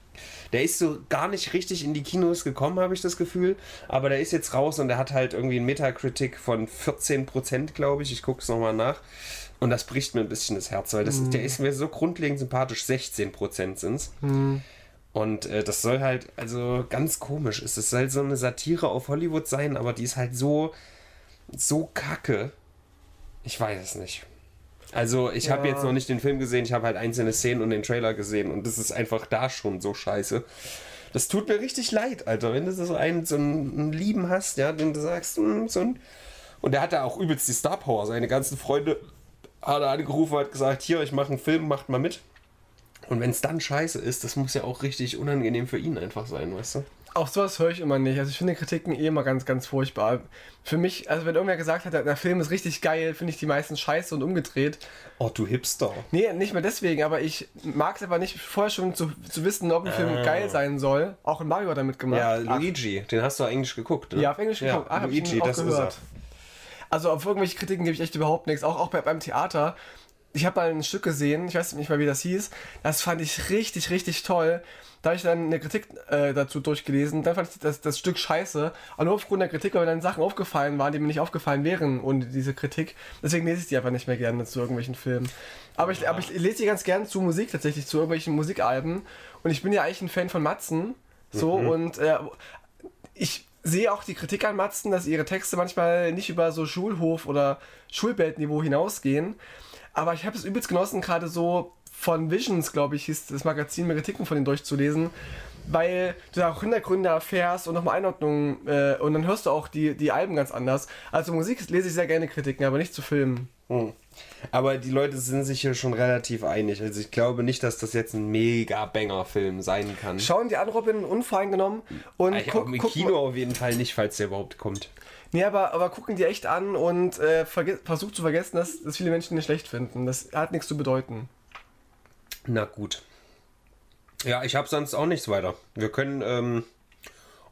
der ist so gar nicht richtig in die Kinos gekommen, habe ich das Gefühl, aber der ist jetzt raus und der hat halt irgendwie einen Metacritic von 14%, glaube ich. Ich gucke es nochmal nach. Und das bricht mir ein bisschen das Herz, weil das, der ist mir so grundlegend sympathisch. 16% sind es. Und äh, das soll halt, also ganz komisch. Es ist halt so eine Satire auf Hollywood sein, aber die ist halt so, so kacke. Ich weiß es nicht. Also, ich habe Ja. jetzt noch nicht den Film gesehen, ich habe halt einzelne Szenen und den Trailer gesehen und das ist einfach da schon so scheiße. Das tut mir richtig leid, Alter, wenn du so einen, so einen, Lieben hast, ja, den du sagst, hm, so ein. Und der hat da auch übelst die Star Power. Seine ganzen Freunde hat er angerufen, hat gesagt: Hier, ich mache einen Film, macht mal mit. Und wenn es dann scheiße ist, das muss ja auch richtig unangenehm für ihn einfach sein, weißt du? Auch sowas höre ich immer nicht. Also ich finde Kritiken eh immer ganz, ganz furchtbar. Für mich, also wenn irgendwer gesagt hat, der Film ist richtig geil, finde ich die meisten scheiße und umgedreht. Oh, du Hipster. Nee, nicht mal deswegen, aber ich mag es aber nicht vorher schon zu, zu wissen, ob ein Film geil sein soll. Auch in Mario hat damit gemacht. Ja, Ach, Luigi, den hast du eigentlich geguckt, ne? ja, auf Englisch geguckt. Ja, ah, hab ich Luigi, ihn auch das gehört. ist Also auf irgendwelche Kritiken gebe ich echt überhaupt nichts. Auch, auch bei, beim Theater. Ich habe mal ein Stück gesehen, ich weiß nicht mal, wie das hieß. Das fand ich richtig, richtig toll. Da habe ich dann eine Kritik äh, dazu durchgelesen. Dann fand ich das, das Stück scheiße. Aber nur aufgrund der Kritik, weil mir dann Sachen aufgefallen waren, die mir nicht aufgefallen wären ohne diese Kritik. Deswegen lese ich die einfach nicht mehr gerne zu irgendwelchen Filmen. Aber ich, aber ich lese die ganz gerne zu Musik tatsächlich, zu irgendwelchen Musikalben. Und ich bin ja eigentlich ein Fan von Matzen. So und äh, ich sehe auch die Kritik an Matzen, dass ihre Texte manchmal nicht über so Schulhof- oder Schulbildniveau hinausgehen. Aber ich habe es übelst genossen, gerade so von Visions, glaube ich, hieß das Magazin, mir Kritiken von denen durchzulesen. Weil du da auch Hintergründe erfährst und nochmal Einordnungen äh, und dann hörst du auch die, die Alben ganz anders. Also Musik lese ich sehr gerne Kritiken, aber nicht zu Filmen. Hm. Aber die Leute sind sich hier schon relativ einig. Also ich glaube nicht, dass das jetzt ein mega Banger-Film sein kann. Schauen die an, Robin, unvoreingenommen und Ich guck, im Kino auf jeden Fall nicht, falls der überhaupt kommt. Nee, aber, aber gucken die echt an und äh, versucht zu vergessen, dass, dass viele Menschen ihn schlecht finden. Das hat nichts zu bedeuten. Na gut. Ja, ich habe sonst auch nichts weiter. Wir können ähm,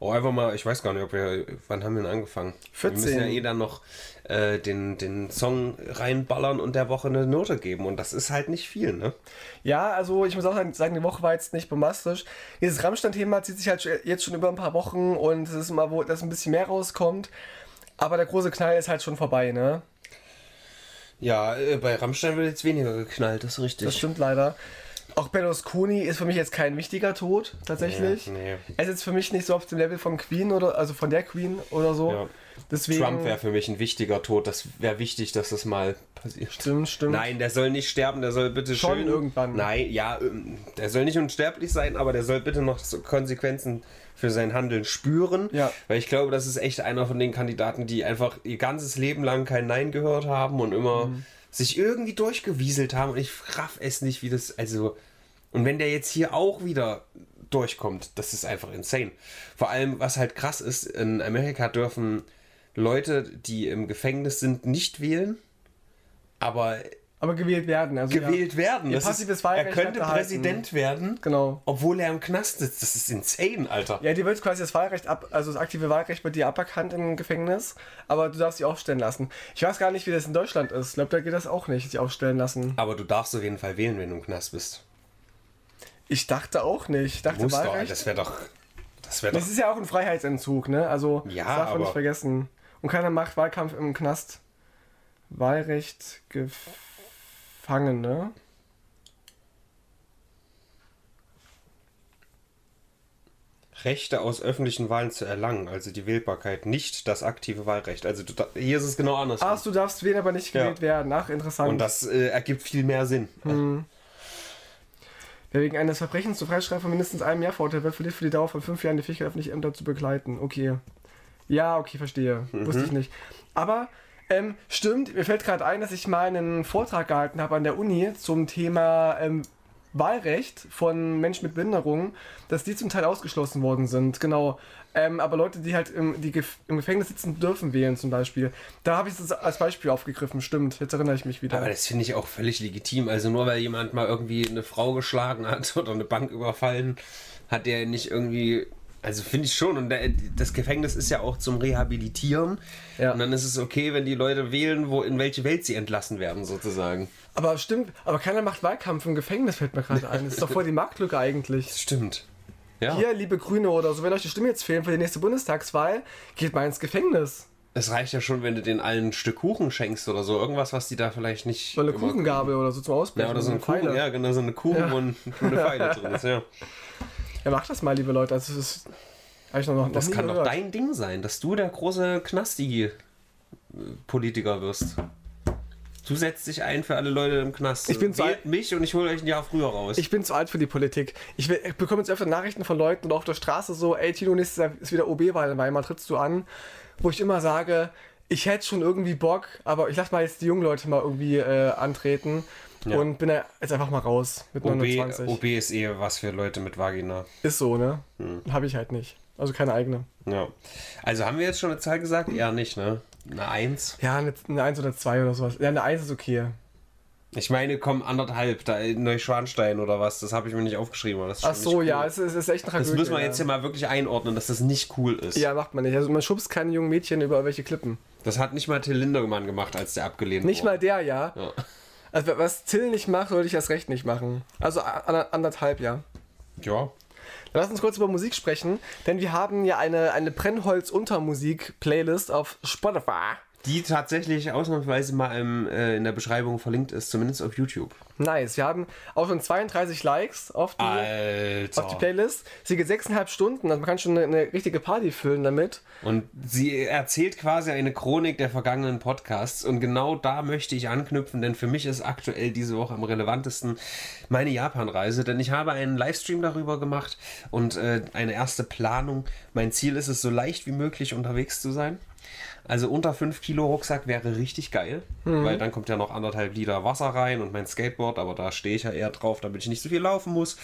auch einfach mal, ich weiß gar nicht, ob wir, wann haben wir denn angefangen? 14. Wir müssen ja eh dann noch äh, den, den Song reinballern und der Woche eine Note geben. Und das ist halt nicht viel, ne? Ja, also ich muss auch sagen, die Woche war jetzt nicht bombastisch. Dieses Rammstein-Thema zieht sich halt jetzt schon über ein paar Wochen und es ist mal, wo dass ein bisschen mehr rauskommt. Aber der große Knall ist halt schon vorbei, ne? Ja, äh, bei Rammstein wird jetzt weniger geknallt, das ist richtig. Das stimmt leider. Auch Berlusconi ist für mich jetzt kein wichtiger Tod, tatsächlich. Ja, nee. Er ist jetzt für mich nicht so auf dem Level von Queen oder also von der Queen oder so. Ja. Deswegen. Trump wäre für mich ein wichtiger Tod. Das wäre wichtig, dass das mal passiert. Stimmt, stimmt. Nein, der soll nicht sterben, der soll bitte Schon schön. irgendwann. Nein, ja, ähm, der soll nicht unsterblich sein, aber der soll bitte noch Konsequenzen für sein Handeln spüren. Ja. Weil ich glaube, das ist echt einer von den Kandidaten, die einfach ihr ganzes Leben lang kein Nein gehört haben und immer Mhm. sich irgendwie durchgewieselt haben. Und ich raff es nicht, wie das. Also. Und wenn der jetzt hier auch wieder durchkommt. Das ist einfach insane. Vor allem, was halt krass ist, in Amerika dürfen Leute, die im Gefängnis sind, nicht wählen, aber Aber gewählt werden. Also gewählt ja, werden. Das passives ist, er Wahlrecht könnte er Präsident werden, Genau. obwohl er im Knast sitzt. Das ist insane, Alter. Ja, dir wird quasi das Wahlrecht ab, also das aktive Wahlrecht bei dir aberkannt im Gefängnis, aber du darfst dich aufstellen lassen. Ich weiß gar nicht, wie das in Deutschland ist. Ich glaube, da geht das auch nicht, sich aufstellen lassen. Aber du darfst auf jeden Fall wählen, wenn du im Knast bist. Ich dachte auch nicht. Ich dachte Muss doch, Wahlrecht. das wäre doch. Das wäre doch. Das ist ja auch ein Freiheitsentzug, ne? Also, Ja, das darf man nicht vergessen. Und keiner macht Wahlkampf im Knast. Wahlrecht Gefangene. Rechte aus öffentlichen Wahlen zu erlangen, also die Wählbarkeit, nicht das aktive Wahlrecht. Also du, hier ist es genau anders. Ach, du darfst wählen, aber nicht Ja. gewählt werden. Ach, interessant. Und das äh, ergibt viel mehr Sinn. Wer wegen eines Verbrechens zu Freistrafe von mindestens einem Jahr verurteilt wird, verliert für die Dauer von fünf Jahren die Fähigkeit, öffentliche Ämter zu begleiten. Okay. Ja, okay, verstehe. Mhm. Wusste ich nicht. Aber, ähm, stimmt, mir fällt gerade ein, dass ich mal einen Vortrag gehalten habe an der Uni zum Thema ähm, Wahlrecht von Menschen mit Behinderung, dass die zum Teil ausgeschlossen worden sind. Genau. Ähm, aber Leute, die halt im, die gef im Gefängnis sitzen, dürfen wählen zum Beispiel. Da habe ich das als Beispiel aufgegriffen. Stimmt, jetzt erinnere ich mich wieder. Aber das finde ich auch völlig legitim. Also nur weil jemand mal irgendwie eine Frau geschlagen hat oder eine Bank überfallen, hat der nicht irgendwie. Also finde ich schon. Und das Gefängnis ist ja auch zum Rehabilitieren. Ja. Und dann ist es okay, wenn die Leute wählen, wo in welche Welt sie entlassen werden, sozusagen. Aber stimmt, aber keiner macht Wahlkampf im Gefängnis, fällt mir gerade ein. Das ist doch voll die Marktlücke eigentlich. Das stimmt. Ja. Hier, liebe Grüne oder so, wenn euch die Stimme jetzt fehlen für die nächste Bundestagswahl, geht mal ins Gefängnis. Es reicht ja schon, wenn du den allen ein Stück Kuchen schenkst oder so. Irgendwas, was die da vielleicht nicht. Oder eine Kuchengabel oder so zum Ausbrechen. Ja, oder so eine Pfeile. Kuchen. Ja, genau, so eine Kuchen, Ja. ein- wo eine Pfeile drin ist. Ja. Ja, macht das mal, liebe Leute. Also, das ist. Ich noch, noch Das kann doch gehört. dein Ding sein, dass du der große Knasti-Politiker wirst. Du setzt dich ein für alle Leute im Knast. Ich bin zu alt- mich und ich hole euch ein Jahr früher raus. Ich bin zu alt für die Politik. Ich, will, ich bekomme jetzt öfter Nachrichten von Leuten auf der Straße so, ey Tino, nächstes Jahr ist wieder OB-Wahl in Weimar, trittst du an? Wo ich immer sage, ich hätte schon irgendwie Bock, aber ich lass mal jetzt die jungen Leute mal irgendwie äh, antreten Ja. und bin da jetzt einfach mal raus mit OB, 29. OB ist eh was für Leute mit Vagina. Ist so, ne? Hm. Habe ich halt nicht. Also keine eigene. Ja. Also haben wir jetzt schon eine Zahl gesagt? Eher nicht, ne? Eine Eins. Ja, eine, eine 1 oder 2 oder sowas. Ja, eine 1 ist okay. Ich meine, komm, anderthalb, da in Neuschwanstein oder was, das habe ich mir nicht aufgeschrieben. aber Das Ach so, cool. ja, es ist, es ist echt Das Tragödie, müssen wir ja. jetzt hier mal wirklich einordnen, dass das nicht cool ist. Ja, macht man nicht. Also man schubst keine jungen Mädchen über welche Klippen. Das hat nicht mal Till Lindemann gemacht, als der abgelehnt Nicht mal wurde. der, ja. Ja. Also was Till nicht macht, sollte ich erst recht nicht machen. Also anderthalb, ja. Ja. Dann lass uns kurz über Musik sprechen, denn wir haben ja eine, eine Brennholz-Untermusik-Playlist auf Spotify. Die tatsächlich ausnahmsweise mal im, äh, in der Beschreibung verlinkt ist, zumindest auf YouTube. Nice. Wir haben auch schon 32 Likes auf die, Alter. auf die Playlist. Sie geht 6,5 Stunden, also man kann schon eine, eine richtige Party füllen damit. Und sie erzählt quasi eine Chronik der vergangenen Podcasts. Und genau da möchte ich anknüpfen, denn für mich ist aktuell diese Woche am relevantesten meine Japan-Reise. Denn ich habe einen Livestream darüber gemacht und äh, eine erste Planung. Mein Ziel ist es, so leicht wie möglich unterwegs zu sein. Also unter 5 Kilo Rucksack wäre richtig geil, weil dann kommt ja noch anderthalb Liter Wasser rein und mein Skateboard, aber da stehe ich ja eher drauf, damit ich nicht so viel laufen muss.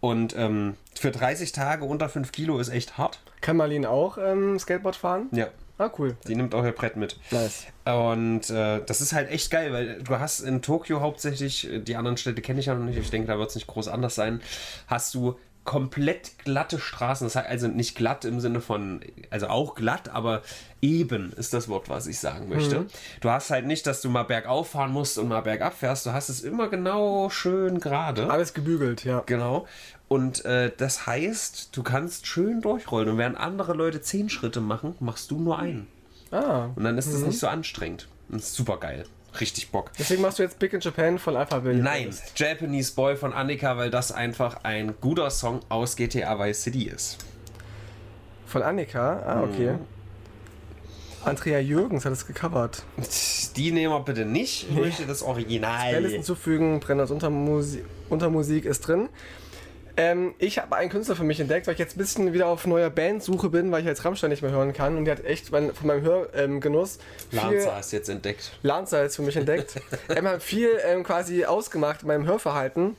Und ähm, für 30 Tage unter 5 Kilo ist echt hart. Kann Marlene auch ähm, Skateboard fahren? Ja, Ah, cool. die nimmt auch ihr Brett mit. Nice. Und äh, das ist halt echt geil, weil du hast in Tokio hauptsächlich, äh, die anderen Städte kenne ich ja noch nicht, ich denke, da wird es nicht groß anders sein, hast du komplett glatte Straßen. Das heißt also nicht glatt im Sinne von, also auch glatt, aber eben ist das Wort, was ich sagen möchte. Du hast halt nicht, dass du mal bergauf fahren musst und mal bergab fährst. Du hast es immer genau schön gerade. Alles gebügelt, ja. Genau. Und äh, das heißt, du kannst schön durchrollen. Und während andere Leute zehn Schritte machen, machst du nur einen. Ah. Und dann ist es nicht so anstrengend. Und ist super geil. Richtig Bock. Deswegen machst du jetzt Big in Japan von Alpha Will. Nein, Japanese Boy von Annika, weil das einfach ein guter Song aus GTA Vice City ist. Von Annika? Ah, okay. Mhm. Andrea Jürgens hat es gecovert. Die nehmen wir bitte nicht. Ich möchte das Playlist Original. hinzufügen, Brenners Untermusik, Untermusik ist drin. Ähm, ich habe einen Künstler für mich entdeckt, weil ich jetzt ein bisschen wieder auf neuer Bandsuche bin, weil ich jetzt Rammstein nicht mehr hören kann. Und die hat echt von meinem Hörgenuss ähm. Lanza ist jetzt entdeckt. Lanza jetzt für mich entdeckt. ähm, hat viel ähm, quasi ausgemacht in meinem Hörverhalten.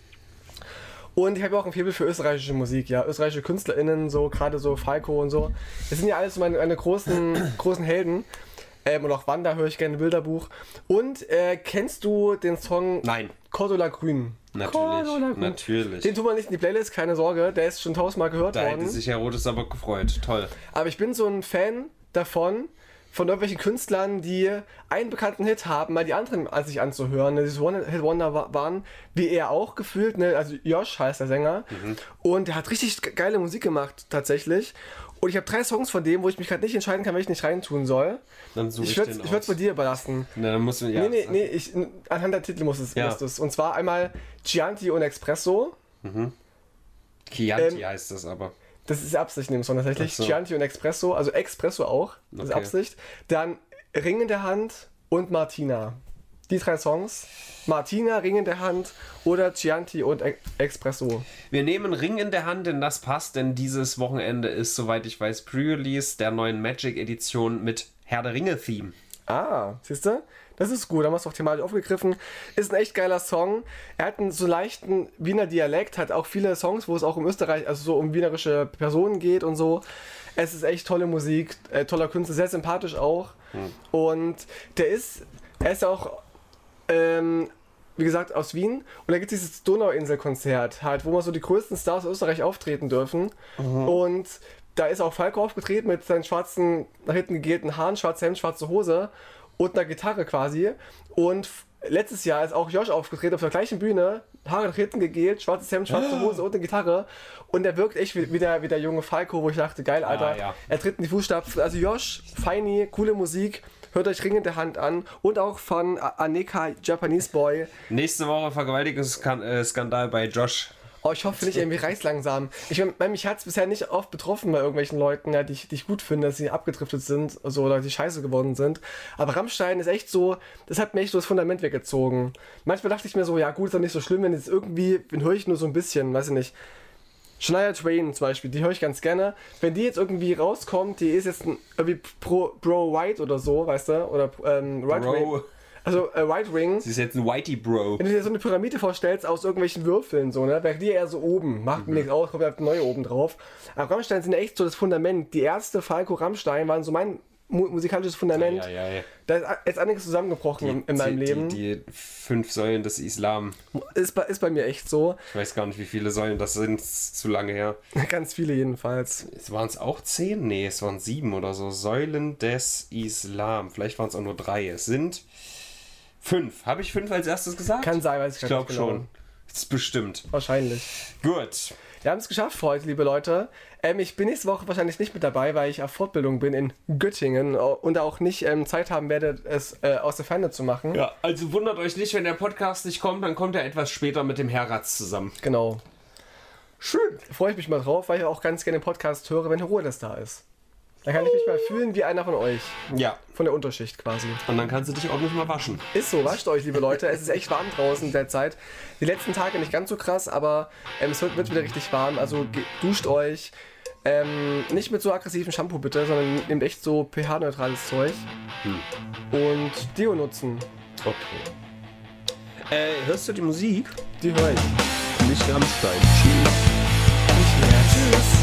Und ich habe auch ein Faible für österreichische Musik, ja. Österreichische KünstlerInnen, so gerade so Falco und so. Das sind ja alles so meine, meine großen, großen Helden. Ähm, und auch Wanda höre ich gerne Bilderbuch. Und äh, kennst du den Song Nein. Cordula Grün? Natürlich, natürlich. Den tun wir nicht in die Playlist, keine Sorge. Der ist schon tausendmal gehört Da hätte worden. sich Herr Rotes aber gefreut. Toll. Aber ich bin so ein Fan davon, von irgendwelchen Künstlern, die einen bekannten Hit haben, mal die anderen an sich anzuhören. Dieses One-Hit-Wonder wa- waren, wie er auch gefühlt, ne? also Josh heißt der Sänger. Und der hat richtig ge- geile Musik gemacht, tatsächlich. Und ich habe drei Songs von dem, wo ich mich gerade nicht entscheiden kann, welchen ich reintun soll. Dann suche Ich ich, würde den es bei dir überlassen. Na, dann musst du, ja, nee, nee, nee, ich, anhand der Titel muss es, Ja. musst du es. Und zwar einmal Gianti und Expresso. Chianti Ähm, heißt das aber. Das ist Absicht in dem Song tatsächlich. So. Chianti und Expresso, also Expresso auch. Das ist Okay. Absicht. Dann Ring in der Hand und Martina. Die drei Songs. Martina, Ring in der Hand oder Chianti und E- Expresso. Wir nehmen Ring in der Hand, denn das passt, denn dieses Wochenende ist, soweit ich weiß, Pre-Release der neuen Magic-Edition mit Herr der Ringe-Theme. Ah, siehst du? Das ist gut, da haben wir es auch thematisch aufgegriffen. Ist ein echt geiler Song. Er hat einen so leichten Wiener Dialekt, hat auch viele Songs, wo es auch um Österreich, also so um wienerische Personen geht und so. Es ist echt tolle Musik, äh, toller Künstler, sehr sympathisch auch. Und der ist, er ist ja auch, ähm, wie gesagt, aus Wien. Und da gibt es dieses Donauinsel-Konzert, halt, wo mal so die größten Stars aus Österreich auftreten dürfen. Und da ist auch Falco aufgetreten mit seinen schwarzen, nach hinten gegelten Haaren, schwarze Hemd, schwarze Hose und einer Gitarre quasi. Und letztes Jahr ist auch Josh aufgetreten auf der gleichen Bühne, Haare nach hinten gegelt, schwarzes Hemd, schwarze Hose und eine Gitarre. Und er wirkt echt wie, wie, der, wie der junge Falco, wo ich dachte, geil, Alter. Ah, ja. Er tritt in die Fußstapfen. Also Josh, Feini, coole Musik. Hört euch Ring in der Hand an. Und auch von Aneka, Japanese Boy. Nächste Woche Vergewaltigungsskandal bei Josh. Oh, ich hoffe nicht, irgendwie reißt langsam. Ich meine, mich hat es bisher nicht oft betroffen bei irgendwelchen Leuten, ja, die, ich, die ich gut finde, dass sie abgedriftet sind so, oder die scheiße geworden sind. Aber Rammstein ist echt so, das hat mir echt so das Fundament weggezogen. Manchmal dachte ich mir so, ja gut, ist doch nicht so schlimm, wenn jetzt irgendwie, den höre ich nur so ein bisschen, weiß ich nicht. Shania Twain zum Beispiel, die höre ich ganz gerne. Wenn die jetzt irgendwie rauskommt, die ist jetzt ein, irgendwie pro, Bro White oder so, weißt du? Oder ähm, Right Wing. Bro. Also äh, Right Wing. Sie ist jetzt ein Whitey Bro. Wenn du dir so eine Pyramide vorstellst aus irgendwelchen Würfeln, so, ne, wäre die eher so oben. Macht mir nichts aus, kommt halt neue oben drauf. Aber Rammstein sind echt so das Fundament. Die erste Falco Rammstein waren so mein mu musikalisches Fundament. Ja, ja, ja. Da ist einiges zusammengebrochen in, in meinem die, Leben. Die, die fünf Säulen des Islam. Ist, bei, ist bei mir echt so. Ich weiß gar nicht, wie viele Säulen das sind. Zu lange her. Ganz viele jedenfalls. Es waren es auch zehn? Nee, es waren sieben oder so. Säulen des Islam. Vielleicht waren es auch nur drei. Es sind fünf. Habe ich fünf als erstes gesagt? Kann sein, weiß ich Ich glaube genau. schon. Das ist bestimmt. Wahrscheinlich. Gut. Wir haben es geschafft für heute, liebe Leute. Ähm, ich bin nächste Woche wahrscheinlich nicht mit dabei, weil ich auf Fortbildung bin in Göttingen äh, und auch nicht ähm, Zeit haben werde, es äh, aus der Ferne zu machen. Ja, also wundert euch nicht, wenn der Podcast nicht kommt, dann kommt er etwas später mit dem Herratz zusammen. Genau. Schön. freue ich mich mal drauf, weil ich auch ganz gerne den Podcast höre, wenn Herodes da ist. Da kann ich mich mal fühlen wie einer von euch. Ja. Von der Unterschicht quasi. Und dann kannst du dich auch nicht mal waschen. Ist so, wascht euch, liebe Leute. Es ist echt warm draußen derzeit. Die letzten Tage nicht ganz so krass, aber ähm, es wird, wird wieder richtig warm. Also duscht euch. Ähm, nicht mit so aggressivem Shampoo bitte, sondern nehmt echt so pH-neutrales Zeug. Und Deo nutzen. Okay. Äh, hörst du die Musik? Die höre ich. Nicht Rammstein. Tschüss. Nicht mehr. Tschüss.